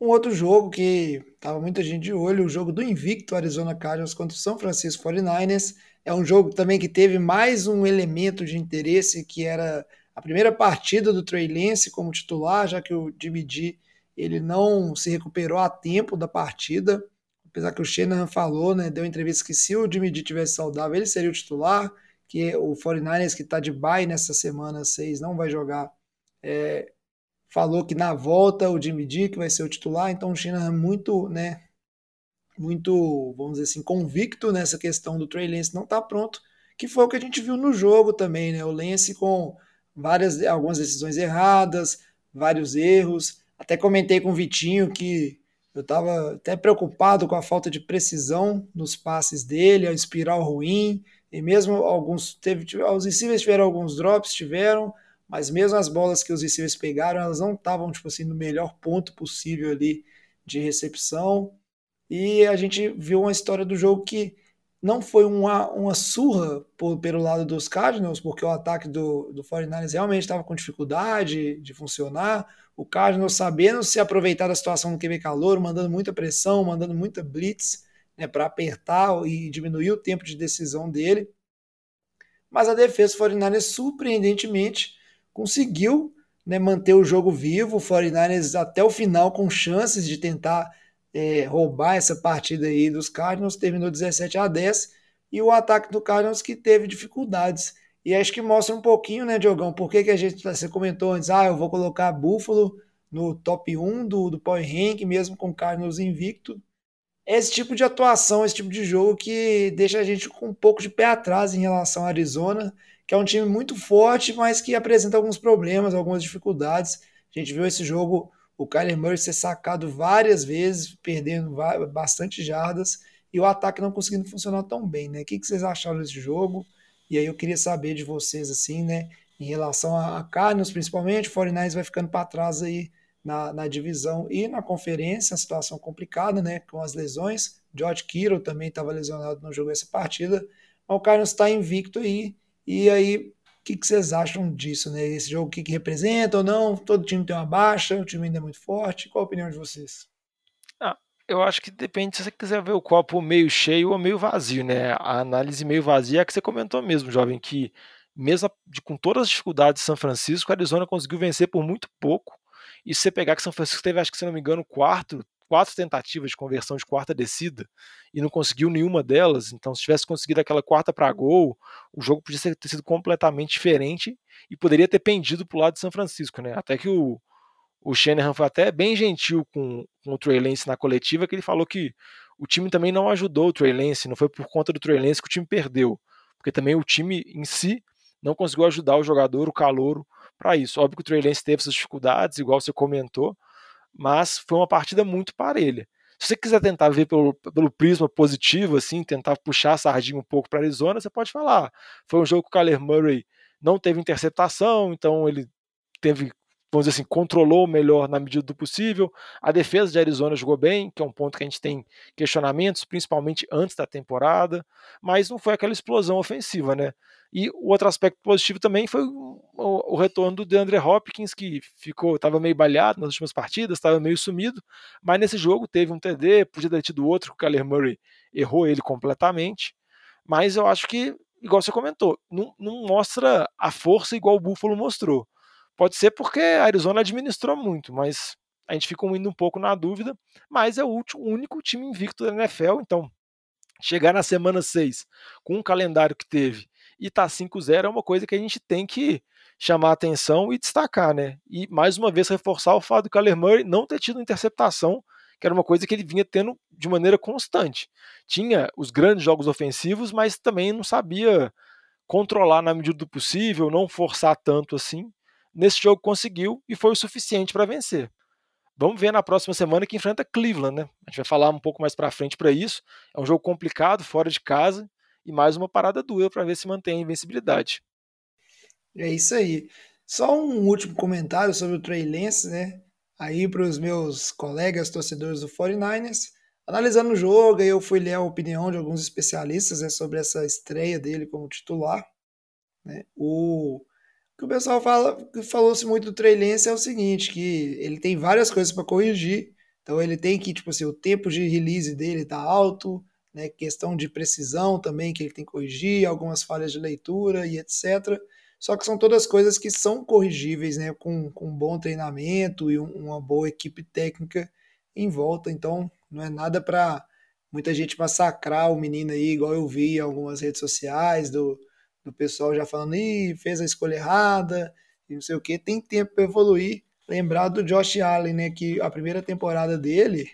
Um outro jogo que estava muita gente de olho, o jogo do invicto Arizona Cardinals contra o São Francisco 49ers. É um jogo também que teve mais um elemento de interesse, que era a primeira partida do Trey Lance como titular, já que o Jimmy G ele não se recuperou a tempo da partida. Apesar que o Shanahan falou, né, deu entrevista que se o Jimmy G tivesse saudável, ele seria o titular, que o 49ers que está de bye nessa semana 6 não vai jogar é, falou que na volta o Jimmy Dick vai ser o titular, então o Shanahan muito, né, muito, vamos dizer assim, convicto nessa questão do Trey Lance não tá pronto, que foi o que a gente viu no jogo também, né, o Lance com várias, algumas decisões erradas, vários erros, até comentei com o Vitinho que eu estava até preocupado com a falta de precisão nos passes dele, a espiral ruim, e mesmo alguns, teve, os receivers tiveram alguns drops, tiveram, mas mesmo as bolas que os receivers pegaram, elas não estavam tipo assim no melhor ponto possível ali de recepção. E a gente viu uma história do jogo que não foi uma, uma surra por, pelo lado dos Cardinals, porque o ataque do, do 49ers realmente estava com dificuldade de funcionar. O Cardinals sabendo se aproveitar da situação do QB calor, mandando muita pressão, mandando muita blitz né, para apertar e diminuir o tempo de decisão dele. Mas a defesa do 49ers, surpreendentemente, conseguiu né, manter o jogo vivo, o 49ers até o final com chances de tentar é, roubar essa partida aí dos Cardinals, terminou 17 a 10, e o ataque do Cardinals que teve dificuldades. E acho que mostra um pouquinho, né, Diogão, por que, que a gente, você comentou antes, ah, eu vou colocar Buffalo no top 1 do, do Power Rank, mesmo com o Cardinals invicto. Esse tipo de atuação, esse tipo de jogo que deixa a gente com um pouco de pé atrás em relação ao Arizona, que é um time muito forte, mas que apresenta alguns problemas, algumas dificuldades. A gente viu esse jogo, o Kyler Murray ser sacado várias vezes, perdendo bastante jardas, e o ataque não conseguindo funcionar tão bem, né? O que vocês acharam desse jogo? E aí eu queria saber de vocês, assim, né? Em relação a Cardinals, principalmente, o 49 vai ficando para trás aí na, na, divisão e na conferência, a situação complicada, né? Com as lesões. George Kittle também estava lesionado no jogo essa partida. Mas o Cardinals está invicto aí e aí, o que, que, vocês acham disso, né? Esse jogo, o que, que representa ou não? Todo time tem uma baixa, o time ainda é muito forte. Qual a opinião de vocês? Ah, eu acho que depende se você quiser ver o copo meio cheio ou meio vazio, né? A análise meio vazia é que você comentou mesmo, jovem, que mesmo com todas as dificuldades de São Francisco, a Arizona conseguiu vencer por muito pouco. E se você pegar que São Francisco teve, acho que se não me engano, quarto quatro tentativas de conversão de quarta descida e não conseguiu nenhuma delas. Então, se tivesse conseguido aquela quarta para gol, o jogo podia ter sido completamente diferente e poderia ter pendido para o lado de São Francisco, né? Até que o, o Shanahan foi até bem gentil com, com o Trey Lance na coletiva, que ele falou que o time também não ajudou o Trey Lance, não foi por conta do Trey Lance que o time perdeu, porque também o time em si não conseguiu ajudar o jogador, o calouro, para isso. Óbvio que o Trey Lance teve suas dificuldades, igual você comentou, mas foi uma partida muito parelha. Se você quiser tentar ver pelo, pelo prisma positivo, assim, tentar puxar a sardinha um pouco para Arizona, você pode falar. Foi um jogo que o Kyler Murray não teve interceptação, então ele teve vamos dizer assim, controlou melhor na medida do possível. A defesa de Arizona jogou bem, que é um ponto que a gente tem questionamentos, principalmente antes da temporada, mas não foi aquela explosão ofensiva, né? E o outro aspecto positivo também foi o, o retorno do DeAndre Hopkins, que ficou, estava meio balhado nas últimas partidas, estava meio sumido, mas nesse jogo teve um TD, podia ter tido outro, que o Kyler Murray errou ele completamente. Mas eu acho que, igual você comentou, não, não mostra a força igual o Buffalo mostrou. Pode ser porque a Arizona administrou muito, mas a gente fica indo um pouco na dúvida, mas é o último, único time invicto da NFL, então chegar na semana 6 com o calendário que teve e tá 5-0 é uma coisa que a gente tem que chamar atenção e destacar, né? E mais uma vez reforçar o fato do Kyler Murray não ter tido interceptação, que era uma coisa que ele vinha tendo de maneira constante. Tinha os grandes jogos ofensivos, mas também não sabia controlar na medida do possível, não forçar tanto assim. Nesse jogo conseguiu e foi o suficiente para vencer. Vamos ver na próxima semana que enfrenta Cleveland, né? A gente vai falar um pouco mais para frente para isso. É um jogo complicado, fora de casa, e mais uma parada dura para ver se mantém a invencibilidade. É isso aí. Só um último comentário sobre o Trey Lance, né? Aí para os meus colegas torcedores do 49ers. Analisando o jogo, eu fui ler a opinião de alguns especialistas né, sobre essa estreia dele como titular. Né? O, que o pessoal fala, falou-se muito do Trey Lance é o seguinte, que ele tem várias coisas para corrigir, então ele tem que, tipo assim, o tempo de release dele tá alto, né, questão de precisão também que ele tem que corrigir, algumas falhas de leitura e etc. Só que são todas coisas que são corrigíveis, né, com, com um bom treinamento e um, uma boa equipe técnica em volta. Então, não é nada para muita gente massacrar o menino aí, igual eu vi em algumas redes sociais do, do pessoal já falando, Ih, fez a escolha errada, e não sei o que. Tem tempo para evoluir. Lembrar do Josh Allen, né, que a primeira temporada dele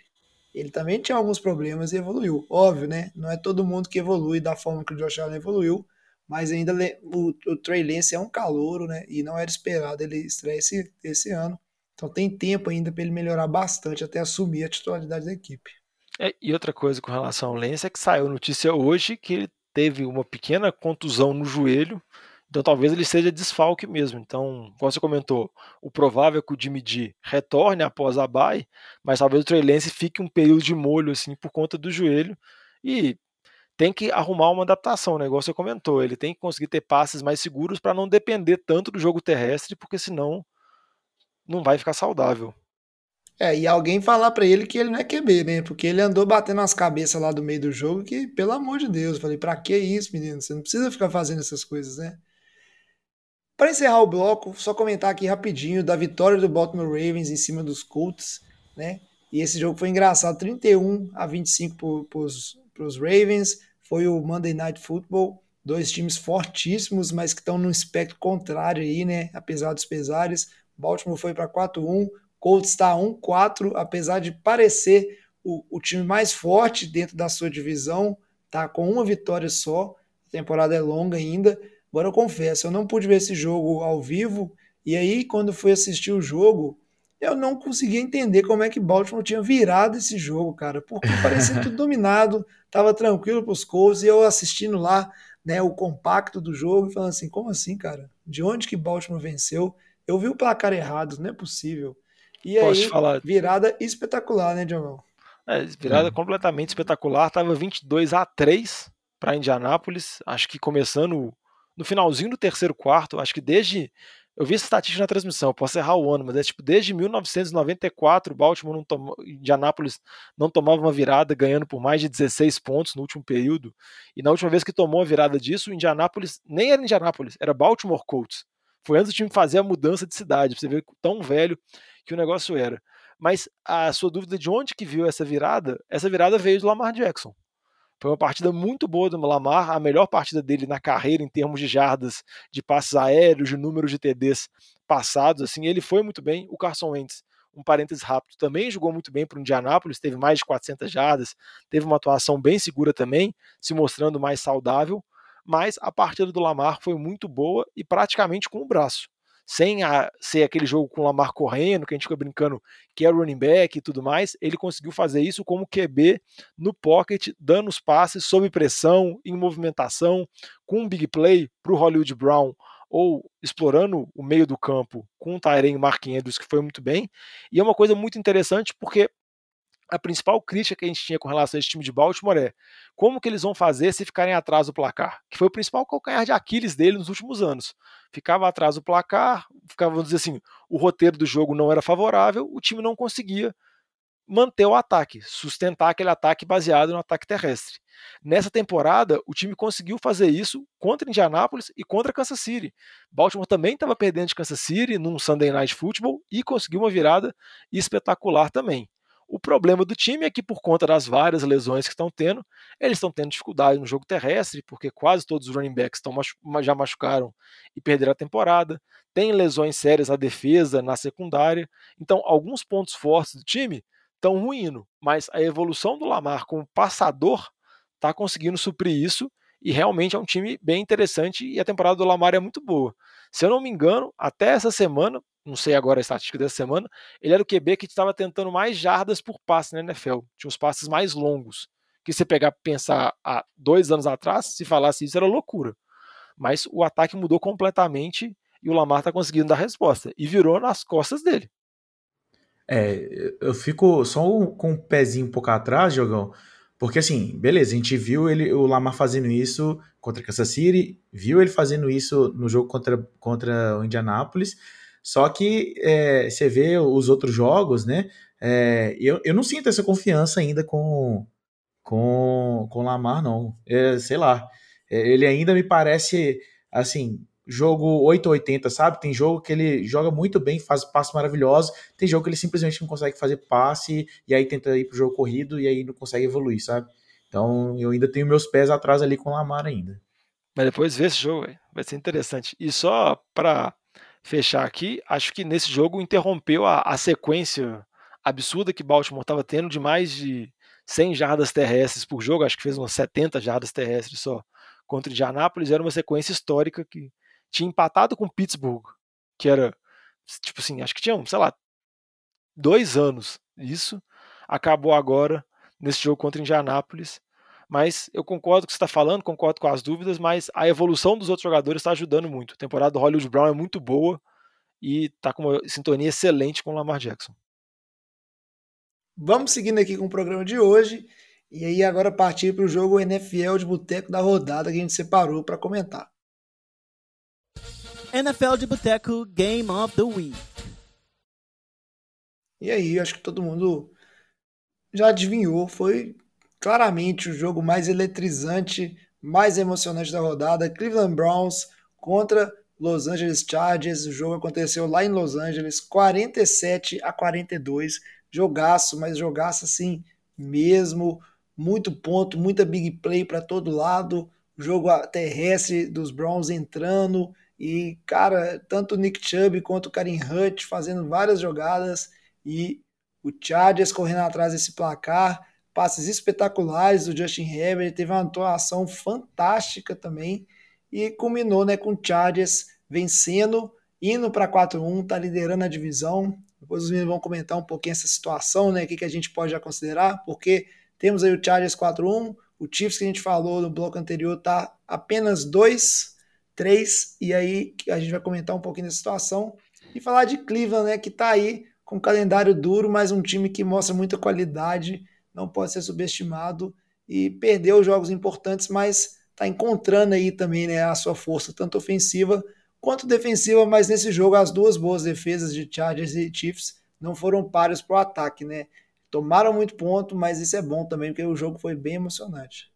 ele também tinha alguns problemas e evoluiu. Óbvio, né? Não é todo mundo que evolui da forma que o Josh Allen evoluiu, mas ainda o, o Trey Lance é um calouro, né? E não era esperado ele estrear esse, esse ano. Então tem tempo ainda para ele melhorar bastante até assumir a titularidade da equipe. É, e outra coisa com relação ao Lance é que saiu notícia hoje que ele teve uma pequena contusão no joelho então talvez ele seja desfalque mesmo. Então, como você comentou, o provável é que o Jimmy G retorne após a bye, mas talvez o Trey Lance fique um período de molho assim por conta do joelho e tem que arrumar uma adaptação, né? Igual você comentou, ele tem que conseguir ter passes mais seguros para não depender tanto do jogo terrestre, porque senão não vai ficar saudável. É, e alguém falar para ele que ele não é QB, né? Porque ele andou batendo as cabeças lá do meio do jogo que, pelo amor de Deus, eu falei, pra que isso, menino? Você não precisa ficar fazendo essas coisas, né? Para encerrar o bloco, só comentar aqui rapidinho da vitória do Baltimore Ravens em cima dos Colts, né? E esse jogo foi engraçado, 31 a 25 para os Ravens. Foi o Monday Night Football, dois times fortíssimos, mas que estão no espectro contrário aí, né? Apesar dos pesares. Baltimore foi para 4-1, Colts está 1-4, apesar de parecer o, o time mais forte dentro da sua divisão, tá com uma vitória só. A temporada é longa ainda, Agora eu confesso, eu não pude ver esse jogo ao vivo, e aí quando fui assistir o jogo, eu não conseguia entender como é que Baltimore tinha virado esse jogo, cara, porque parecia tudo dominado, tava tranquilo pros Colts, e eu assistindo lá, né, o compacto do jogo, e falando assim, como assim, cara? De onde que Baltimore venceu? Eu vi o placar errado, não é possível. E Posso aí, falar? virada espetacular, né, Diogo? É, virada é. completamente espetacular, tava 22 a 3 para Indianápolis, acho que começando no finalzinho do terceiro quarto, acho que desde. Eu vi essa estatística na transmissão, posso errar o ano, mas é tipo, desde 1994, Baltimore não tomou, Indianápolis não tomava uma virada, ganhando por mais de 16 pontos no último período. E na última vez que tomou a virada disso, o Indianápolis nem era Indianápolis, era Baltimore Colts. Foi antes do time fazer a mudança de cidade, pra você ver tão velho que o negócio era. Mas a sua dúvida de onde que viu essa virada, essa virada veio do Lamar Jackson. Foi uma partida muito boa do Lamar, a melhor partida dele na carreira em termos de jardas, de passes aéreos, de números de TDs passados. Assim, ele foi muito bem. O Carson Wentz, um parênteses rápido, também jogou muito bem para o Indianápolis, teve mais de 400 jardas, teve uma atuação bem segura também, se mostrando mais saudável. Mas a partida do Lamar foi muito boa e praticamente com o braço sem a, ser aquele jogo com o Lamar correndo, que a gente fica brincando que é running back e tudo mais, ele conseguiu fazer isso como QB no pocket, dando os passes sob pressão, em movimentação, com um big play para o Hollywood Brown ou explorando o meio do campo com o Tyrene Mark Andrews, que foi muito bem. E é uma coisa muito interessante porque a principal crítica que a gente tinha com relação a esse time de Baltimore é como que eles vão fazer se ficarem atrás do placar, que foi o principal calcanhar de Aquiles dele nos últimos anos. Ficava atrás do placar, ficava, vamos dizer assim, o roteiro do jogo não era favorável, o time não conseguia manter o ataque, sustentar aquele ataque baseado no ataque terrestre. Nessa temporada, o time conseguiu fazer isso contra Indianápolis e contra Kansas City. Baltimore também estava perdendo de Kansas City num Sunday Night Football e conseguiu uma virada espetacular também. O problema do time é que, por conta das várias lesões que estão tendo, eles estão tendo dificuldade no jogo terrestre, porque quase todos os running backs estão machu já machucaram e perderam a temporada. Tem lesões sérias na defesa, na secundária. Então, alguns pontos fortes do time estão ruindo, mas a evolução do Lamar como passador está conseguindo suprir isso e realmente é um time bem interessante e a temporada do Lamar é muito boa. Se eu não me engano, até essa semana, não sei agora a estatística dessa semana, ele era o QB que estava tentando mais jardas por passe na NFL. Tinha os passes mais longos. Que você pegar pensar há dois anos atrás, se falasse isso era loucura. Mas o ataque mudou completamente e o Lamar está conseguindo dar resposta. E virou nas costas dele. É, eu fico só com um pezinho um pouco atrás, Jogão, porque assim, beleza, a gente viu ele, o Lamar fazendo isso contra Kansas City, viu ele fazendo isso no jogo contra, contra o Indianapolis, só que é, você vê os outros jogos, né? É, eu, eu não sinto essa confiança ainda com com, com Lamar, não. É, sei lá, é, ele ainda me parece assim, jogo 880, sabe? Tem jogo que ele joga muito bem, faz passos maravilhosos, tem jogo que ele simplesmente não consegue fazer passe e aí tenta ir pro jogo corrido e aí não consegue evoluir, sabe? Então eu ainda tenho meus pés atrás ali com o Lamar ainda. Mas depois ver esse jogo, vai ser interessante. E só para fechar aqui, acho que nesse jogo interrompeu a, a sequência absurda que Baltimore estava tendo de mais de 100 jardas terrestres por jogo, acho que fez umas 70 jardas terrestres só contra Indianápolis, era uma sequência histórica que tinha empatado com Pittsburgh, que era, tipo assim, acho que tinha, sei lá, dois anos isso. Acabou agora nesse jogo contra Indianápolis. Mas eu concordo com o que você está falando, concordo com as dúvidas, mas a evolução dos outros jogadores está ajudando muito. A temporada do Hollywood Brown é muito boa e está com uma sintonia excelente com o Lamar Jackson. Vamos seguindo aqui com o programa de hoje. E aí agora partir para o jogo NFL de boteco da rodada que a gente separou para comentar. NFL de Boteco Game of the Week. E aí, acho que todo mundo já adivinhou. Foi claramente o jogo mais eletrizante, mais emocionante da rodada. Cleveland Browns contra Los Angeles Chargers. O jogo aconteceu lá em Los Angeles, 47 a 42. Jogaço, mas jogaço assim mesmo. Muito ponto, muita big play para todo lado. O jogo terrestre dos Browns entrando e, cara, tanto o Nick Chubb quanto o Karim Hunt fazendo várias jogadas e o Chargers correndo atrás desse placar. Passes espetaculares do Justin Herbert, teve uma atuação fantástica também e culminou né, com o Chargers vencendo, indo para 4-1, tá liderando a divisão. Depois os meninos vão comentar um pouquinho essa situação, né? O que, que a gente pode já considerar, porque temos aí o Chargers 4-1, o Chiefs que a gente falou no bloco anterior tá apenas dois três, e aí a gente vai comentar um pouquinho dessa situação e falar de Cleveland, né, que está aí com um calendário duro, mas um time que mostra muita qualidade, não pode ser subestimado e perdeu jogos importantes, mas está encontrando aí também né, a sua força, tanto ofensiva quanto defensiva, mas nesse jogo as duas boas defesas de Chargers e Chiefs não foram páreos para o ataque, né? Tomaram muito ponto, mas isso é bom também, porque o jogo foi bem emocionante.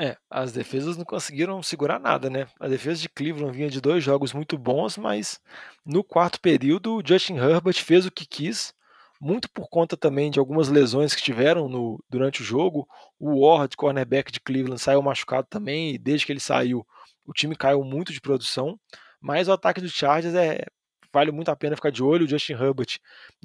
É, as defesas não conseguiram segurar nada, né? A defesa de Cleveland vinha de dois jogos muito bons, mas no quarto período o Justin Herbert fez o que quis, muito por conta também de algumas lesões que tiveram no, durante o jogo. O Ward, cornerback de Cleveland, saiu machucado também, e desde que ele saiu, o time caiu muito de produção. Mas o ataque do Chargers é, vale muito a pena ficar de olho. O Justin Herbert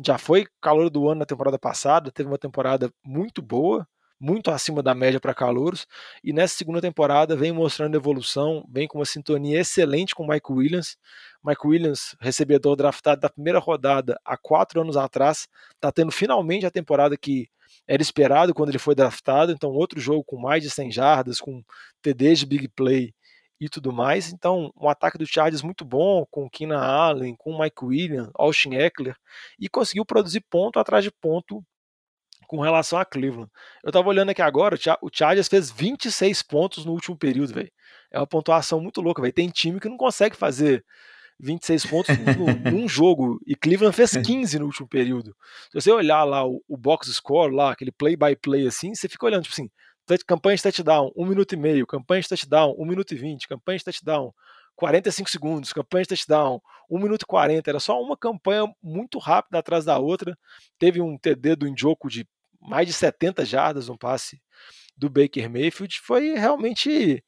já foi calor do ano na temporada passada, teve uma temporada muito boa muito acima da média para calouros, e nessa segunda temporada vem mostrando evolução, vem com uma sintonia excelente com o Mike Williams. Mike Williams, recebedor draftado da primeira rodada há quatro anos atrás, está tendo finalmente a temporada que era esperado quando ele foi draftado, então outro jogo com mais de 100 jardas, com TDs de big play e tudo mais. Então, um ataque do Chargers muito bom, com Keenan Allen, com Mike Williams, Austin Eckler, e conseguiu produzir ponto atrás de ponto com relação a Cleveland. Eu tava olhando aqui agora, o Chargers fez 26 pontos no último período, velho. É uma pontuação muito louca, velho. Tem time que não consegue fazer 26 pontos no, num jogo e Cleveland fez 15 no último período. Se você olhar lá o, o box score, lá, aquele play by play assim, você fica olhando, tipo assim, campanha de touchdown, 1 minuto e meio, campanha de touchdown, 1 minuto e 20, campanha de touchdown, 45 segundos, campanha de touchdown, 1 minuto e 40. Era só uma campanha muito rápida atrás da outra. Teve um TD do Injoku de mais de 70 jardas, um passe do Baker Mayfield. Foi realmente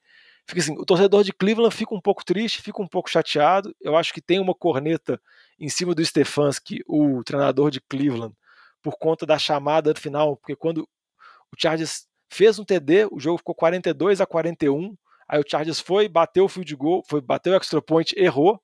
fica assim, o torcedor de Cleveland fica um pouco triste, fica um pouco chateado. Eu acho que tem uma corneta em cima do Stefanski, o treinador de Cleveland, por conta da chamada final, porque quando o Chargers fez um TD, o jogo ficou 42 a 41. Aí o Chargers foi, bateu o field goal, foi, bateu o extra point, errou.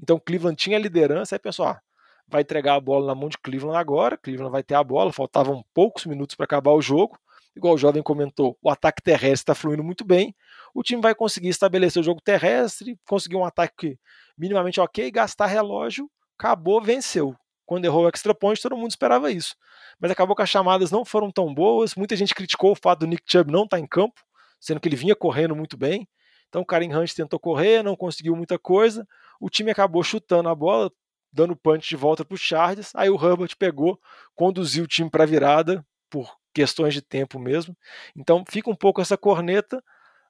Então Cleveland tinha liderança, aí pensou, ah, vai entregar a bola na mão de Cleveland agora, Cleveland vai ter a bola, faltavam poucos minutos para acabar o jogo. Igual o jovem comentou, o ataque terrestre está fluindo muito bem o time vai conseguir estabelecer o jogo terrestre, conseguir um ataque minimamente ok, gastar relógio, acabou, venceu. Quando errou o extra point, todo mundo esperava isso. Mas acabou que as chamadas não foram tão boas, muita gente criticou o fato do Nick Chubb não estar tá em campo, sendo que ele vinha correndo muito bem. Então o Karen Hunt tentou correr, não conseguiu muita coisa, o time acabou chutando a bola, dando punch de volta para os Chargers, aí o Herbert pegou, conduziu o time para a virada, por questões de tempo mesmo. Então fica um pouco essa corneta,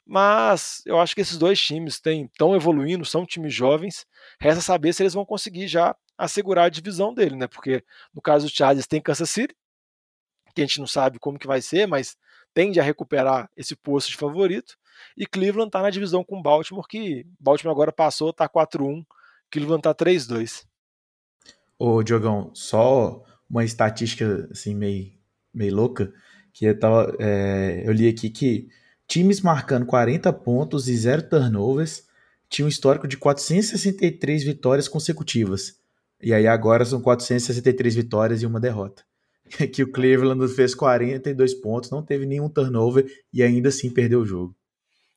mas eu acho que esses dois times estão evoluindo, são times jovens. Resta saber se eles vão conseguir já assegurar a divisão dele, né? Porque no caso do Chargers tem Kansas City, que a gente não sabe como que vai ser, mas tende a recuperar esse posto de favorito. E Cleveland está na divisão com Baltimore, que Baltimore agora passou, está 4-1, Cleveland está 3-2. Ô, Diogão, só uma estatística assim meio, meio louca, que eu, tava, é, eu li aqui que times marcando 40 pontos e zero turnovers, tinha um histórico de 463 vitórias consecutivas. E aí agora são 463 vitórias e uma derrota. Que o Cleveland fez 42 pontos, não teve nenhum turnover e ainda assim perdeu o jogo.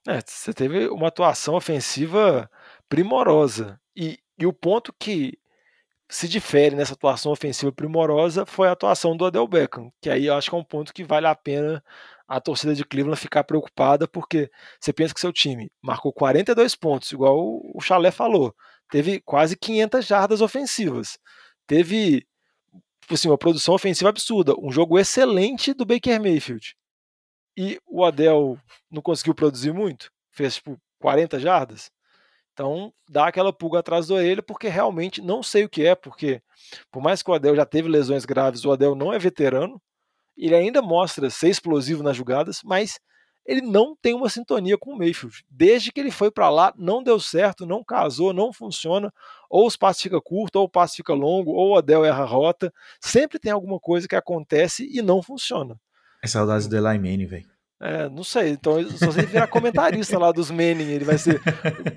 É, você teve uma atuação ofensiva primorosa. E, e o ponto que se difere nessa atuação ofensiva primorosa foi a atuação do Odell Beckham, que aí eu acho que é um ponto que vale a pena a torcida de Cleveland ficar preocupada, porque você pensa que seu time marcou 42 pontos, igual o Chalé falou, teve quase 500 jardas ofensivas, teve tipo assim, uma produção ofensiva absurda, um jogo excelente do Baker Mayfield. E o Adel não conseguiu produzir muito, fez tipo 40 jardas. Então dá aquela pulga atrás do orelha, porque realmente não sei o que é, porque por mais que o Adel já teve lesões graves, o Adel não é veterano, ele ainda mostra ser explosivo nas jogadas, mas ele não tem uma sintonia com o Mayfield. Desde que ele foi para lá, não deu certo, não casou, não funciona. Ou os passos ficam curtos, ou o passo fica longo, ou o Adel erra a rota. Sempre tem alguma coisa que acontece e não funciona. É saudades do Eli Manning, velho. É, não sei. Então, se você virar comentarista lá dos Manning, ele vai ser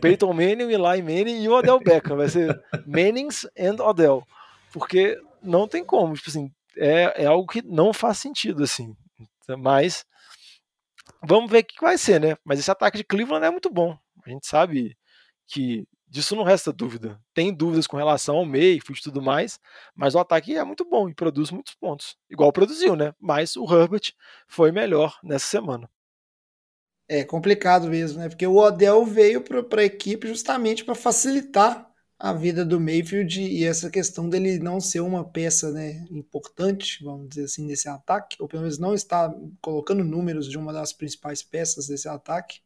Peyton Manning, Eli Manning e o Odell Beckham. Vai ser Mannings and Odell. Porque não tem como. Tipo assim, é, é algo que não faz sentido, assim. Mas vamos ver o que vai ser, né? Mas esse ataque de Cleveland é muito bom. A gente sabe que disso não resta dúvida. Tem dúvidas com relação ao Mayfield e tudo mais, mas o ataque é muito bom e produz muitos pontos. Igual produziu, né? Mas o Herbert foi melhor nessa semana. É complicado mesmo, né? Porque o Odell veio para a equipe justamente para facilitar a vida do Mayfield e essa questão dele não ser uma peça né, importante, vamos dizer assim, desse ataque, ou pelo menos não estar colocando números de uma das principais peças desse ataque,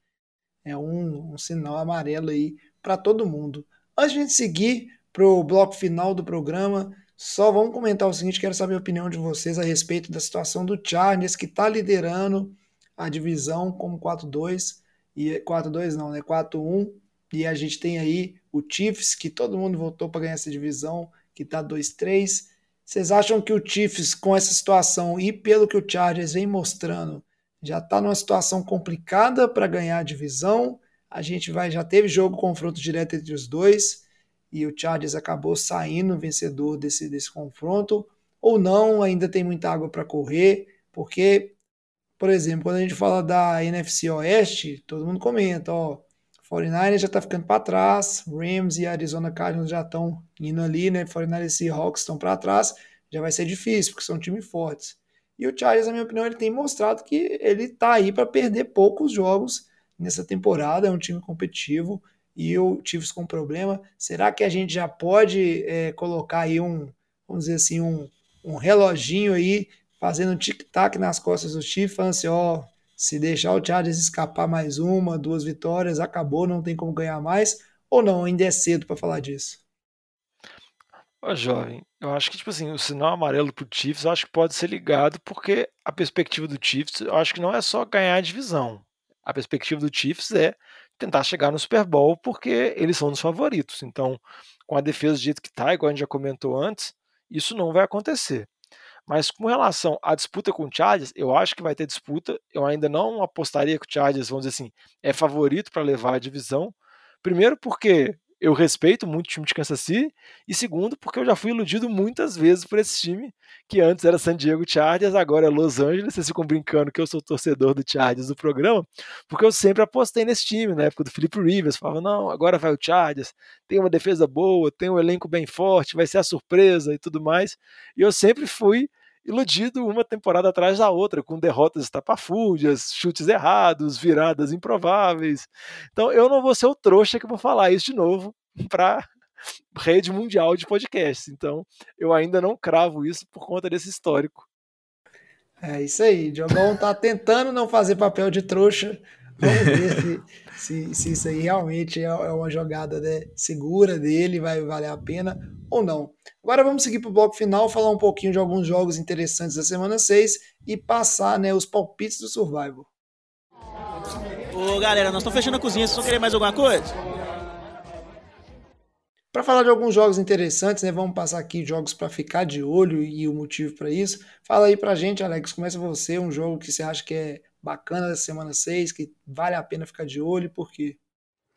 é um, um sinal amarelo aí para todo mundo. Antes de a gente seguir para o bloco final do programa, só vamos comentar o seguinte: quero saber a opinião de vocês a respeito da situação do Chargers, que está liderando a divisão como 4-2, e 4-2 não, né? 4-1, e a gente tem aí o Chiefs, que todo mundo votou para ganhar essa divisão, que está 2-3. Vocês acham que o Chiefs, com essa situação e pelo que o Chargers vem mostrando, já está numa situação complicada para ganhar a divisão? A gente vai, já teve jogo confronto direto entre os dois e o Chargers acabou saindo vencedor desse, desse confronto, ou não, ainda tem muita água para correr, porque, por exemplo, quando a gente fala da NFC Oeste, todo mundo comenta, ó, 49ers já está ficando para trás, Rams e Arizona Cardinals já estão indo ali, né? 49ers e Seahawks estão para trás, já vai ser difícil, porque são times fortes. E o Chargers, na minha opinião, ele tem mostrado que ele está aí para perder poucos jogos nessa temporada, é um time competitivo e o Chiefs com problema. Será que a gente já pode é, colocar aí um, vamos dizer assim, um, um reloginho aí, fazendo um tic-tac nas costas do Chiefs, falando assim, ó, se deixar o Chargers escapar mais uma, duas vitórias, acabou, não tem como ganhar mais, ou não, ainda é cedo para falar disso? Ô, jovem, eu acho que, tipo assim, o sinal amarelo pro Chiefs, eu acho que pode ser ligado, porque a perspectiva do Chiefs, eu acho que não é só ganhar a divisão. A perspectiva do Chiefs é tentar chegar no Super Bowl, porque eles são os favoritos. Então, com a defesa do jeito que tá, igual a gente já comentou antes, isso não vai acontecer. Mas com relação à disputa com o Chargers, eu acho que vai ter disputa. Eu ainda não apostaria que o Chargers, vamos dizer assim, é favorito para levar a divisão. Primeiro porque eu respeito muito o time de Kansas City, e segundo, porque eu já fui iludido muitas vezes por esse time, que antes era San Diego Chargers, agora é Los Angeles. Vocês ficam brincando que eu sou torcedor do Chargers do programa, porque eu sempre apostei nesse time, na época do Felipe Rivers. Falava, não, agora vai o Chargers, tem uma defesa boa, tem um elenco bem forte, vai ser a surpresa e tudo mais. E eu sempre fui iludido uma temporada atrás da outra, com derrotas estapafúrdias, chutes errados, viradas improváveis. Então eu não vou ser o trouxa que vou falar isso de novo para rede mundial de podcasts. Então eu ainda não cravo isso por conta desse histórico. É isso aí, Diogão tá tentando não fazer papel de trouxa. Vamos ver se, se, se, isso aí realmente é, é uma jogada né, segura dele, vai valer a pena ou não. Agora vamos seguir para o bloco final, falar um pouquinho de alguns jogos interessantes da semana 6 e passar né, os palpites do Survival. Ô galera, nós estamos fechando a cozinha, vocês vão querer mais alguma coisa? Para falar de alguns jogos interessantes, né, vamos passar aqui jogos para ficar de olho e o motivo para isso. Fala aí para gente, Alex, começa você, um jogo que você acha que é bacana da semana 6, que vale a pena ficar de olho, por quê?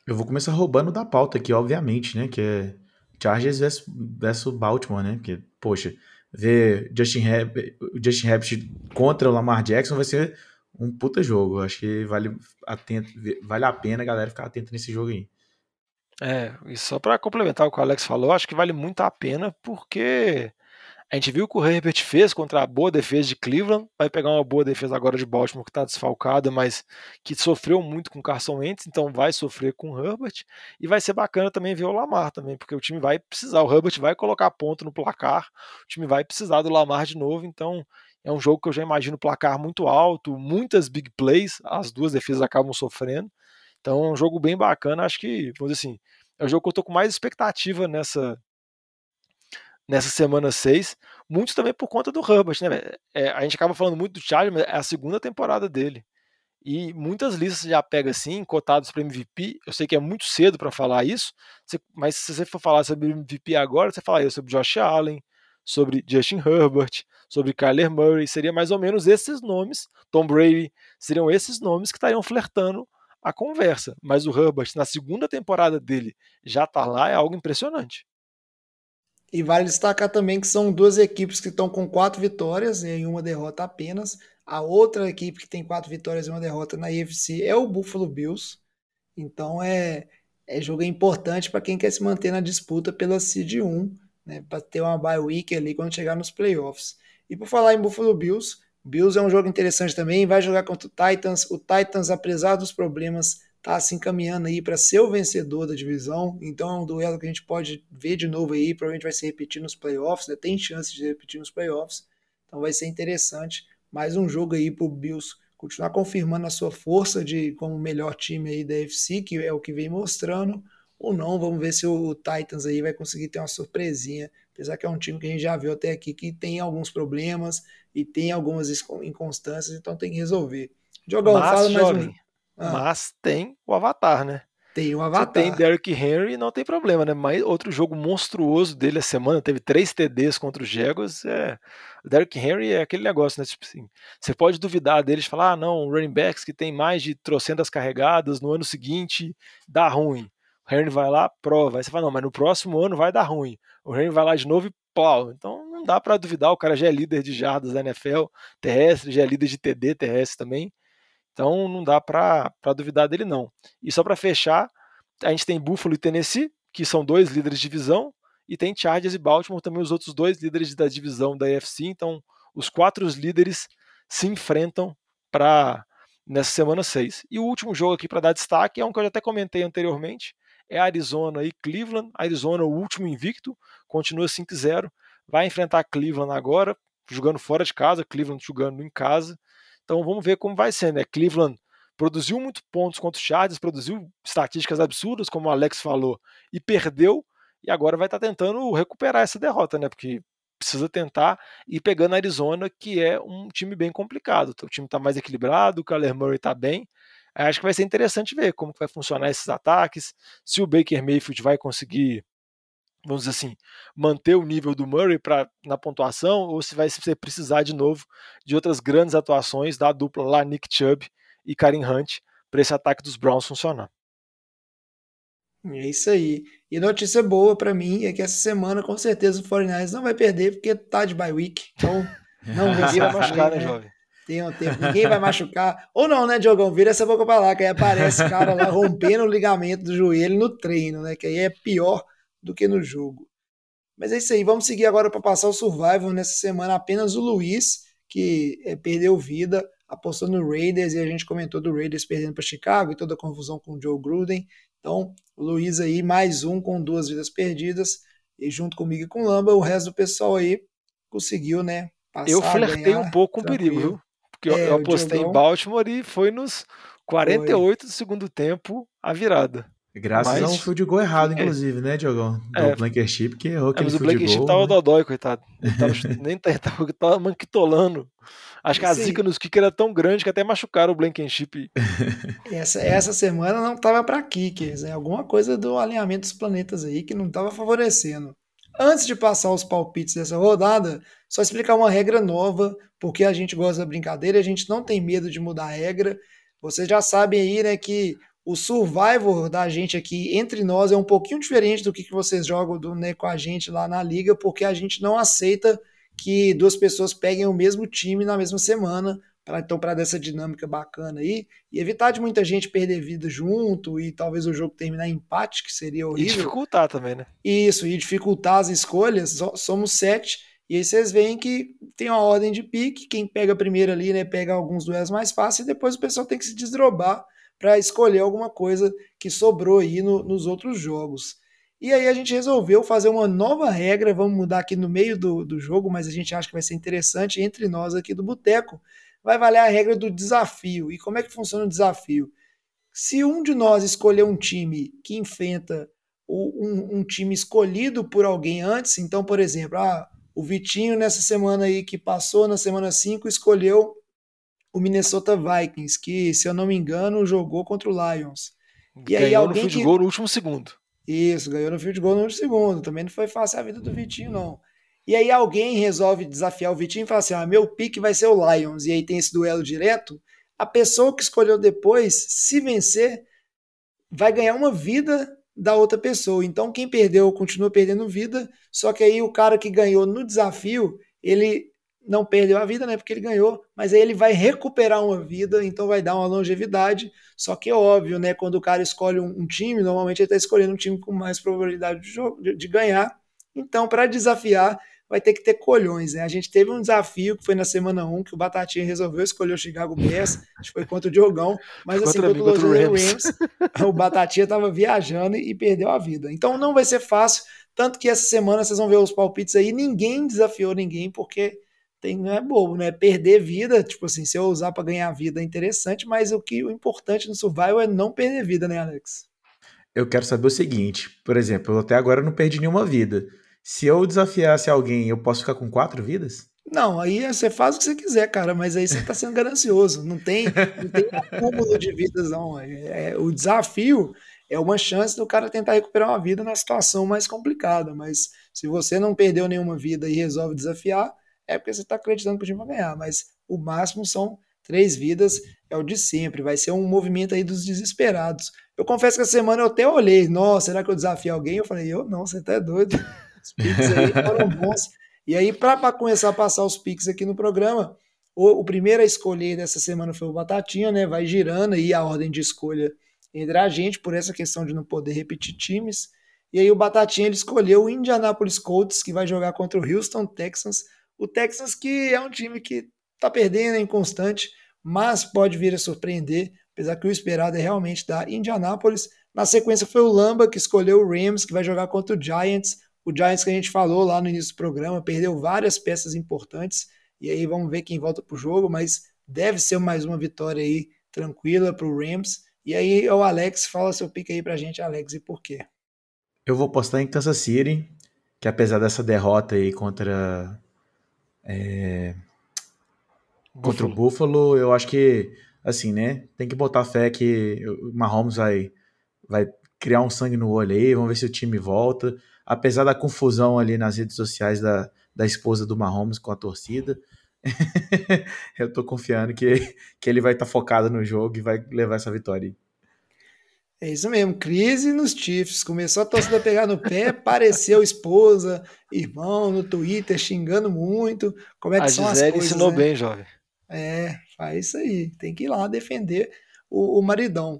Eu vou começar roubando da pauta aqui, obviamente, né, que é Chargers versus, versus Baltimore, né? Porque, poxa, ver Justin Herbert, Justin Herbert contra o Lamar Jackson vai ser um puta jogo. Eu acho que vale, atento, vale a pena a galera ficar atenta nesse jogo aí. É, e só para complementar o que o Alex falou, acho que vale muito a pena porque a gente viu o que o Herbert fez contra a boa defesa de Cleveland, vai pegar uma boa defesa agora de Baltimore que está desfalcada, mas que sofreu muito com Carson Wentz, então vai sofrer com o Herbert, e vai ser bacana também ver o Lamar também, porque o time vai precisar, o Herbert vai colocar ponto no placar, o time vai precisar do Lamar de novo, então é um jogo que eu já imagino placar muito alto, muitas big plays, as duas defesas acabam sofrendo, então é um jogo bem bacana, acho que, vamos dizer assim, é o jogo que eu tô com mais expectativa nessa nessa semana 6, muito também por conta do Herbert, né? É, a gente acaba falando muito do Charlie, mas é a segunda temporada dele. E muitas listas já pega assim, cotados para MVP. Eu sei que é muito cedo para falar isso, mas se você for falar sobre MVP agora, você falaria sobre Josh Allen, sobre Justin Herbert, sobre Kyler Murray, seria mais ou menos esses nomes, Tom Brady, seriam esses nomes que estariam flertando a conversa. Mas o Herbert, na segunda temporada dele, já está lá, é algo impressionante. E vale destacar também que são duas equipes que estão com quatro vitórias e uma derrota apenas. A outra equipe que tem quatro vitórias e uma derrota na IFC é o Buffalo Bills. Então é, é jogo importante para quem quer se manter na disputa pela Seed 1, né, para ter uma bye week ali quando chegar nos playoffs. E por falar em Buffalo Bills, Bills é um jogo interessante também, vai jogar contra o Titans. O Titans, apesar dos problemas está se encaminhando aí para ser o vencedor da divisão. Então é um duelo que a gente pode ver de novo aí, provavelmente vai se repetir nos playoffs, né? tem chance de repetir nos playoffs. Então vai ser interessante. Mais um jogo aí para o Bills continuar confirmando a sua força de como melhor time aí da FC, que é o que vem mostrando, ou não. Vamos ver se o Titans aí vai conseguir ter uma surpresinha, apesar que é um time que a gente já viu até aqui que tem alguns problemas e tem algumas inconstâncias, então tem que resolver. Jogão, Mas, fala mais jovem, um. Ah. Mas tem o Avatar, né? Tem o Avatar. Você tem Derrick Henry, não tem problema, né? Mas outro jogo monstruoso dele a semana, teve três TDs contra os Jaguars. É... O Derrick Henry é aquele negócio, né? Tipo assim, você pode duvidar deles, falar, ah, não, running backs que tem mais de trocentas carregadas no ano seguinte dá ruim. O Henry vai lá, prova. Aí você fala, não, mas no próximo ano vai dar ruim. O Henry vai lá de novo e pau. Então não dá para duvidar, o cara já é líder de jardas da NFL terrestre, já é líder de TD terrestre também. Então não dá para duvidar dele não. E só para fechar, a gente tem Buffalo e Tennessee, que são dois líderes de divisão, e tem Chargers e Baltimore também os outros dois líderes da divisão da AFC. Então os quatro líderes se enfrentam para nessa semana 6. E o último jogo aqui para dar destaque é um que eu já até comentei anteriormente, é Arizona e Cleveland. Arizona, o último invicto, continua 5-0. Vai enfrentar Cleveland agora, jogando fora de casa, Cleveland jogando em casa. Então vamos ver como vai ser, né? Cleveland produziu muitos pontos contra o Chargers, produziu estatísticas absurdas, como o Alex falou, e perdeu, e agora vai estar tá tentando recuperar essa derrota, né? Porque precisa tentar ir pegando a Arizona, que é um time bem complicado. O time está mais equilibrado, o Kyler Murray está bem. Acho que vai ser interessante ver como vai funcionar esses ataques, se o Baker Mayfield vai conseguir, vamos dizer assim, manter o nível do Murray pra, na pontuação, ou se vai precisar de novo de outras grandes atuações da dupla lá, Nick Chubb e Karim Hunt, para esse ataque dos Browns funcionar. É isso aí. E notícia boa para mim é que essa semana com certeza o 49ers não vai perder porque tá de bye week. Então não vai machucar, né, né, jovem? Tem um tempo, ninguém vai machucar. Ou não, né, Diogão? Vira essa boca pra lá, que aí aparece cara lá rompendo o ligamento do joelho no treino, né? Que aí é pior do que no jogo. Mas é isso aí, vamos seguir agora para passar o Survival nessa semana. Apenas o Luiz, que é, perdeu vida, apostou no Raiders e a gente comentou do Raiders perdendo para Chicago e toda a confusão com o Joe Gruden. Então, o Luiz aí, mais um com duas vidas perdidas, e junto comigo e com o Lamba, o resto do pessoal aí conseguiu, né? Passar, eu flertei ganhar, um pouco com o perigo, viu? Porque é, eu, apostei em Baltimore e foi nos 48 foi. do segundo tempo a virada. Graças mas, a um field goal errado, é. inclusive, é. né, Diogão? Do é. Blankenship, que errou aquele é, mas o Blankenship tava né? dodói, coitado. Ele tava, nem tava, tava manquitolando. Acho que a zica nos kickers era tão grande que até machucaram o Blankenship. essa, essa semana não tava para kickers, é alguma coisa do alinhamento dos planetas aí que não tava favorecendo. Antes de passar os palpites dessa rodada, só explicar uma regra nova, porque a gente gosta da brincadeira e a gente não tem medo de mudar a regra. Vocês já sabem aí, né, que o survival da gente aqui entre nós é um pouquinho diferente do que, que vocês jogam do, né, com a gente lá na liga, porque a gente não aceita que duas pessoas peguem o mesmo time na mesma semana, pra, então para dessa dinâmica bacana aí, e evitar de muita gente perder vida junto e talvez o jogo terminar em empate, que seria horrível. E dificultar também, né? Isso, e dificultar as escolhas, somos sete, e aí vocês veem que tem uma ordem de pique, quem pega primeiro ali, né, pega alguns duelos mais fáceis, e depois o pessoal tem que se desdrobar para escolher alguma coisa que sobrou aí no, nos outros jogos. E aí a gente resolveu fazer uma nova regra, vamos mudar aqui no meio do, do jogo, mas a gente acha que vai ser interessante entre nós aqui do Boteco. Vai valer a regra do desafio. E como é que funciona o desafio? Se um de nós escolher um time que enfrenta um, um time escolhido por alguém antes, então, por exemplo, ah, o Vitinho nessa semana aí que passou, na semana 5, escolheu o Minnesota Vikings, que, se eu não me engano, jogou contra o Lions. E Ganhou aí alguém no field que... goal no último segundo. Isso, ganhou no field goal no último segundo. Também não foi fácil a vida do Vitinho, não. E aí alguém resolve desafiar o Vitinho e fala assim: ah, meu pique vai ser o Lions. E aí tem esse duelo direto. A pessoa que escolheu depois, se vencer, vai ganhar uma vida da outra pessoa. Então quem perdeu continua perdendo vida. Só que aí o cara que ganhou no desafio, ele não perdeu a vida, né? Porque ele ganhou, mas aí ele vai recuperar uma vida, então vai dar uma longevidade. Só que é óbvio, né? Quando o cara escolhe um, um time, normalmente ele está escolhendo um time com mais probabilidade de, jogo, de, de ganhar. Então, para desafiar, vai ter que ter colhões, né? A gente teve um desafio que foi na semana 1, que o Batatinha resolveu escolher o Chicago Bears, acho que foi contra o Diogão, mas assim, contra, contra o Los Rams, o Batatinha estava viajando e perdeu a vida. Então não vai ser fácil, tanto que essa semana vocês vão ver os palpites aí, ninguém desafiou ninguém, porque tem, não é bobo, né? Perder vida, tipo assim, se eu usar para ganhar vida é interessante, mas o que o importante no survival é não perder vida, né, Alex? Eu quero saber o seguinte, por exemplo, eu até agora não perdi nenhuma vida. Se eu desafiasse alguém, eu posso ficar com quatro vidas? Não, aí você faz o que você quiser, cara, mas aí você tá sendo ganancioso. Não tem, não tem acúmulo de vidas, não. É, é, o desafio é uma chance do cara tentar recuperar uma vida na situação mais complicada. Mas se você não perdeu nenhuma vida e resolve desafiar, é porque você está acreditando que o time vai ganhar, mas o máximo são três vidas, é o de sempre, vai ser um movimento aí dos desesperados. Eu confesso que essa semana eu até olhei, nossa, será que eu desafio alguém? Eu falei, eu não, você tá doido. Os piques aí foram bons. E aí, para começar a passar os piques aqui no programa, o, o, primeiro a escolher dessa semana foi o Batatinha, né? Vai girando aí a ordem de escolha entre a gente, por essa questão de não poder repetir times. E aí o Batatinha ele escolheu o Indianapolis Colts, que vai jogar contra o Houston Texans. O Texas que é um time que está perdendo, é inconstante, mas pode vir a surpreender. apesar que o esperado é realmente da Indianapolis. Na sequência foi o Lamba que escolheu o Rams, que vai jogar contra o Giants. O Giants que a gente falou lá no início do programa perdeu várias peças importantes. E aí vamos ver quem volta para o jogo, mas deve ser mais uma vitória aí tranquila para o Rams. E aí o Alex, fala seu pique aí para a gente, Alex, e por quê? Eu vou postar em Kansas City, que apesar dessa derrota aí contra é, contra o Buffalo, eu acho que assim, né? Tem que botar fé que o Mahomes vai vai criar um sangue no olho aí, vamos ver se o time volta. Apesar da confusão ali nas redes sociais da, da esposa do Mahomes com a torcida, eu tô confiando que, que ele vai estar tá focado no jogo e vai levar essa vitória. É isso mesmo, crise nos Chiefs. Começou a torcida a pegar no pé, apareceu esposa, irmão no Twitter xingando muito. Como é que a são Gisele as coisas? ensinou né? bem, jovem. É, faz isso aí. Tem que ir lá defender o, o maridão.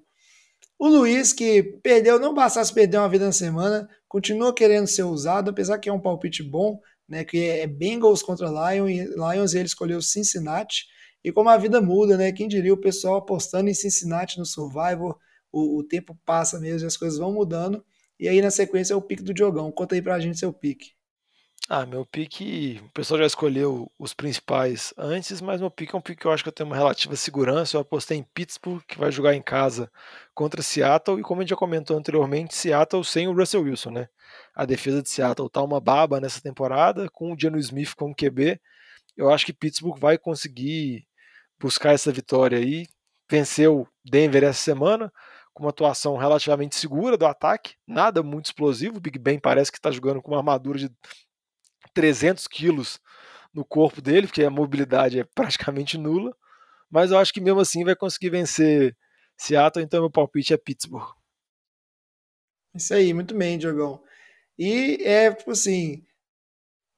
O Luiz, que perdeu, não bastasse perder uma vida na semana, continua querendo ser usado, apesar que é um palpite bom, né? Que é Bengals contra Lions, Lions e ele escolheu Cincinnati. E como a vida muda, né? Quem diria o pessoal apostando em Cincinnati no Survivor o, o tempo passa mesmo e as coisas vão mudando. E aí, na sequência, é o pique do Diogão. Conta aí pra gente seu pique. Ah, meu pique, o pessoal já escolheu os principais antes, mas meu pique é um pique que eu acho que eu tenho uma relativa segurança. Eu apostei em Pittsburgh, que vai jogar em casa contra Seattle, e como a gente já comentou anteriormente, Seattle sem o Russell Wilson, né? A defesa de Seattle tá uma baba nessa temporada, com o Geno Smith como QB. Eu acho que Pittsburgh vai conseguir buscar essa vitória aí. Venceu Denver essa semana, com uma atuação relativamente segura do ataque, nada muito explosivo. O Big Ben parece que está jogando com uma armadura de 300 quilos no corpo dele, porque a mobilidade é praticamente nula. Mas eu acho que mesmo assim vai conseguir vencer Seattle, então meu palpite é Pittsburgh. Isso aí, muito bem, Diogão. E é, tipo assim,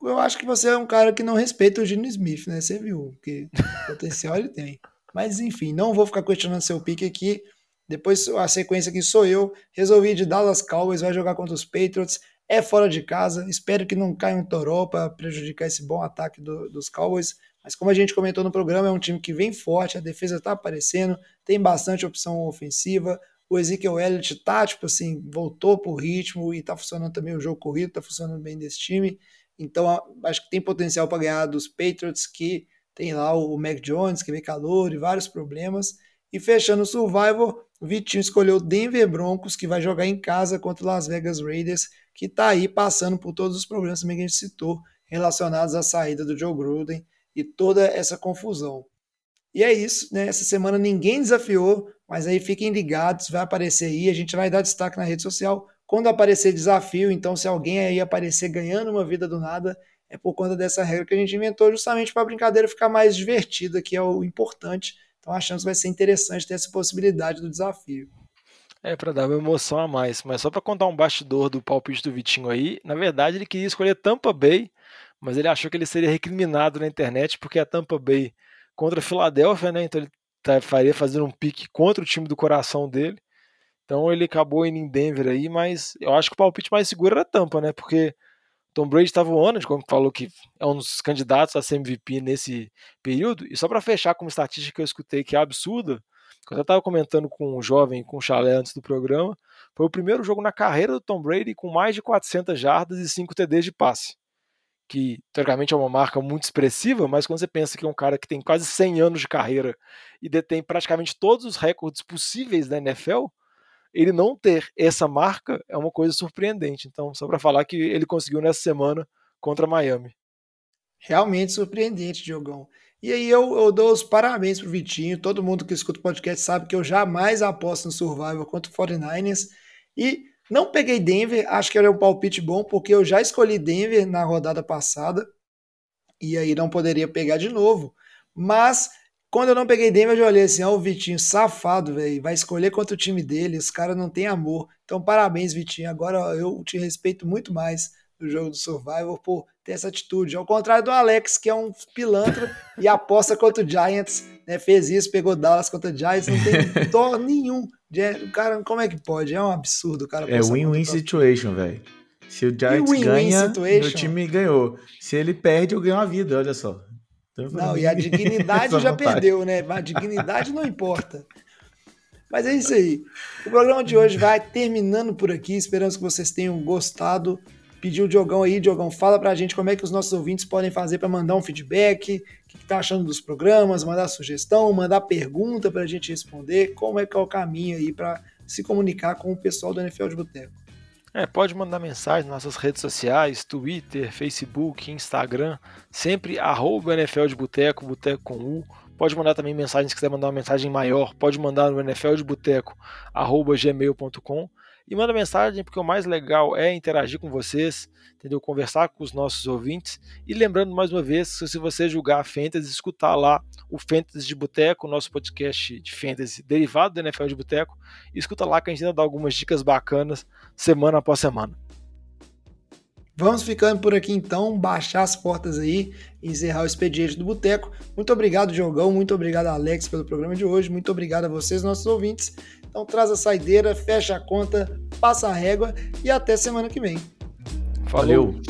eu acho que você é um cara que não respeita o Gino Smith, né? Você viu, que potencial ele tem. Mas enfim, não vou ficar questionando seu pique aqui. Depois a sequência aqui sou eu. Resolvi de Dallas Cowboys, vai jogar contra os Patriots. É fora de casa. Espero que não caia um toró para prejudicar esse bom ataque do, dos Cowboys. Mas como a gente comentou no programa, é um time que vem forte, a defesa está aparecendo, tem bastante opção ofensiva. O Ezekiel Elliott tá, tipo assim, voltou pro ritmo e tá funcionando também o jogo corrido, tá funcionando bem desse time. Então, acho que tem potencial para ganhar dos Patriots, que tem lá o Mac Jones, que vem calor e vários problemas. E fechando o Survivor, o Vitinho escolheu Denver Broncos, que vai jogar em casa contra o Las Vegas Raiders, que está aí passando por todos os problemas também que a gente citou, relacionados à saída do Joe Gruden e toda essa confusão. E é isso, né? Essa semana ninguém desafiou, mas aí fiquem ligados, vai aparecer aí, a gente vai dar destaque na rede social. Quando aparecer desafio, então se alguém aí aparecer ganhando uma vida do nada, é por conta dessa regra que a gente inventou justamente para a brincadeira ficar mais divertida, que é o importante então achamos que vai ser interessante ter essa possibilidade do desafio. É, para dar uma emoção a mais. Mas só para contar um bastidor do palpite do Vitinho aí, na verdade ele queria escolher Tampa Bay, mas ele achou que ele seria recriminado na internet porque a Tampa Bay contra a Filadélfia, né? Então ele tá, faria fazendo um pique contra o time do coração dele. Então ele acabou indo em Denver aí, mas eu acho que o palpite mais seguro era Tampa, né? Porque Tom Brady estava voando, como falou que é um dos candidatos a ser MVP nesse período. E só para fechar com uma estatística que eu escutei que é absurda, que eu estava comentando com um jovem, com um chalé antes do programa, foi o primeiro jogo na carreira do Tom Brady com mais de 400 jardas e 5 TDs de passe. Que, teoricamente, é uma marca muito expressiva, mas quando você pensa que é um cara que tem quase 100 anos de carreira e detém praticamente todos os recordes possíveis da NFL, ele não ter essa marca é uma coisa surpreendente. Então, só para falar que ele conseguiu nessa semana contra Miami. Realmente surpreendente, Diogão. E aí eu, eu dou os parabéns pro Vitinho. Todo mundo que escuta o podcast sabe que eu jamais aposto no Survival contra o 49ers. E não peguei Denver, acho que era um palpite bom, porque eu já escolhi Denver na rodada passada. E aí não poderia pegar de novo. Mas quando eu não peguei Denver, eu já olhei assim, ó, o Vitinho, safado, velho, vai escolher contra o time dele, os caras não têm amor. Então, parabéns, Vitinho. Agora eu te respeito muito mais no jogo do Survivor por ter essa atitude. Ao contrário do Alex, que é um pilantra e aposta contra o Giants, né? Fez isso, pegou Dallas contra o Giants, não tem dó nenhum. O cara, como é que pode? É um absurdo, cara. É win-win situation, velho. Se o Giants win -win ganha, meu time ganhou. Se ele perde, eu ganho a vida, olha só. Então, não, e a dignidade já perdeu, né? A dignidade não importa. Mas é isso aí. O programa de hoje vai terminando por aqui. Esperamos que vocês tenham gostado. Pediu o Diogão aí, Diogão, fala pra gente como é que os nossos ouvintes podem fazer para mandar um feedback, o que, que tá achando dos programas, mandar sugestão, mandar pergunta pra gente responder, como é que é o caminho aí para se comunicar com o pessoal do NFL de Boteco. É, pode mandar mensagem nas nossas redes sociais, Twitter, Facebook, Instagram, sempre arroba NFL de Boteco, Boteco com U. Pode mandar também mensagem, se quiser mandar uma mensagem maior, pode mandar no NFL de Boteco, arroba gmail.com. E manda mensagem, porque o mais legal é interagir com vocês, entendeu? Conversar com os nossos ouvintes. E lembrando mais uma vez, se você julgar a Fantasy, escutar lá o Fantasy de Boteco, nosso podcast de Fantasy derivado do NFL de Boteco, escuta lá que a gente ainda dá algumas dicas bacanas semana após semana. Vamos ficando por aqui então, baixar as portas aí, encerrar o expediente do Boteco. Muito obrigado, Diogão, muito obrigado, Alex, pelo programa de hoje, muito obrigado a vocês, nossos ouvintes. Então traz a saideira, fecha a conta, passa a régua e até semana que vem. Falou. Valeu.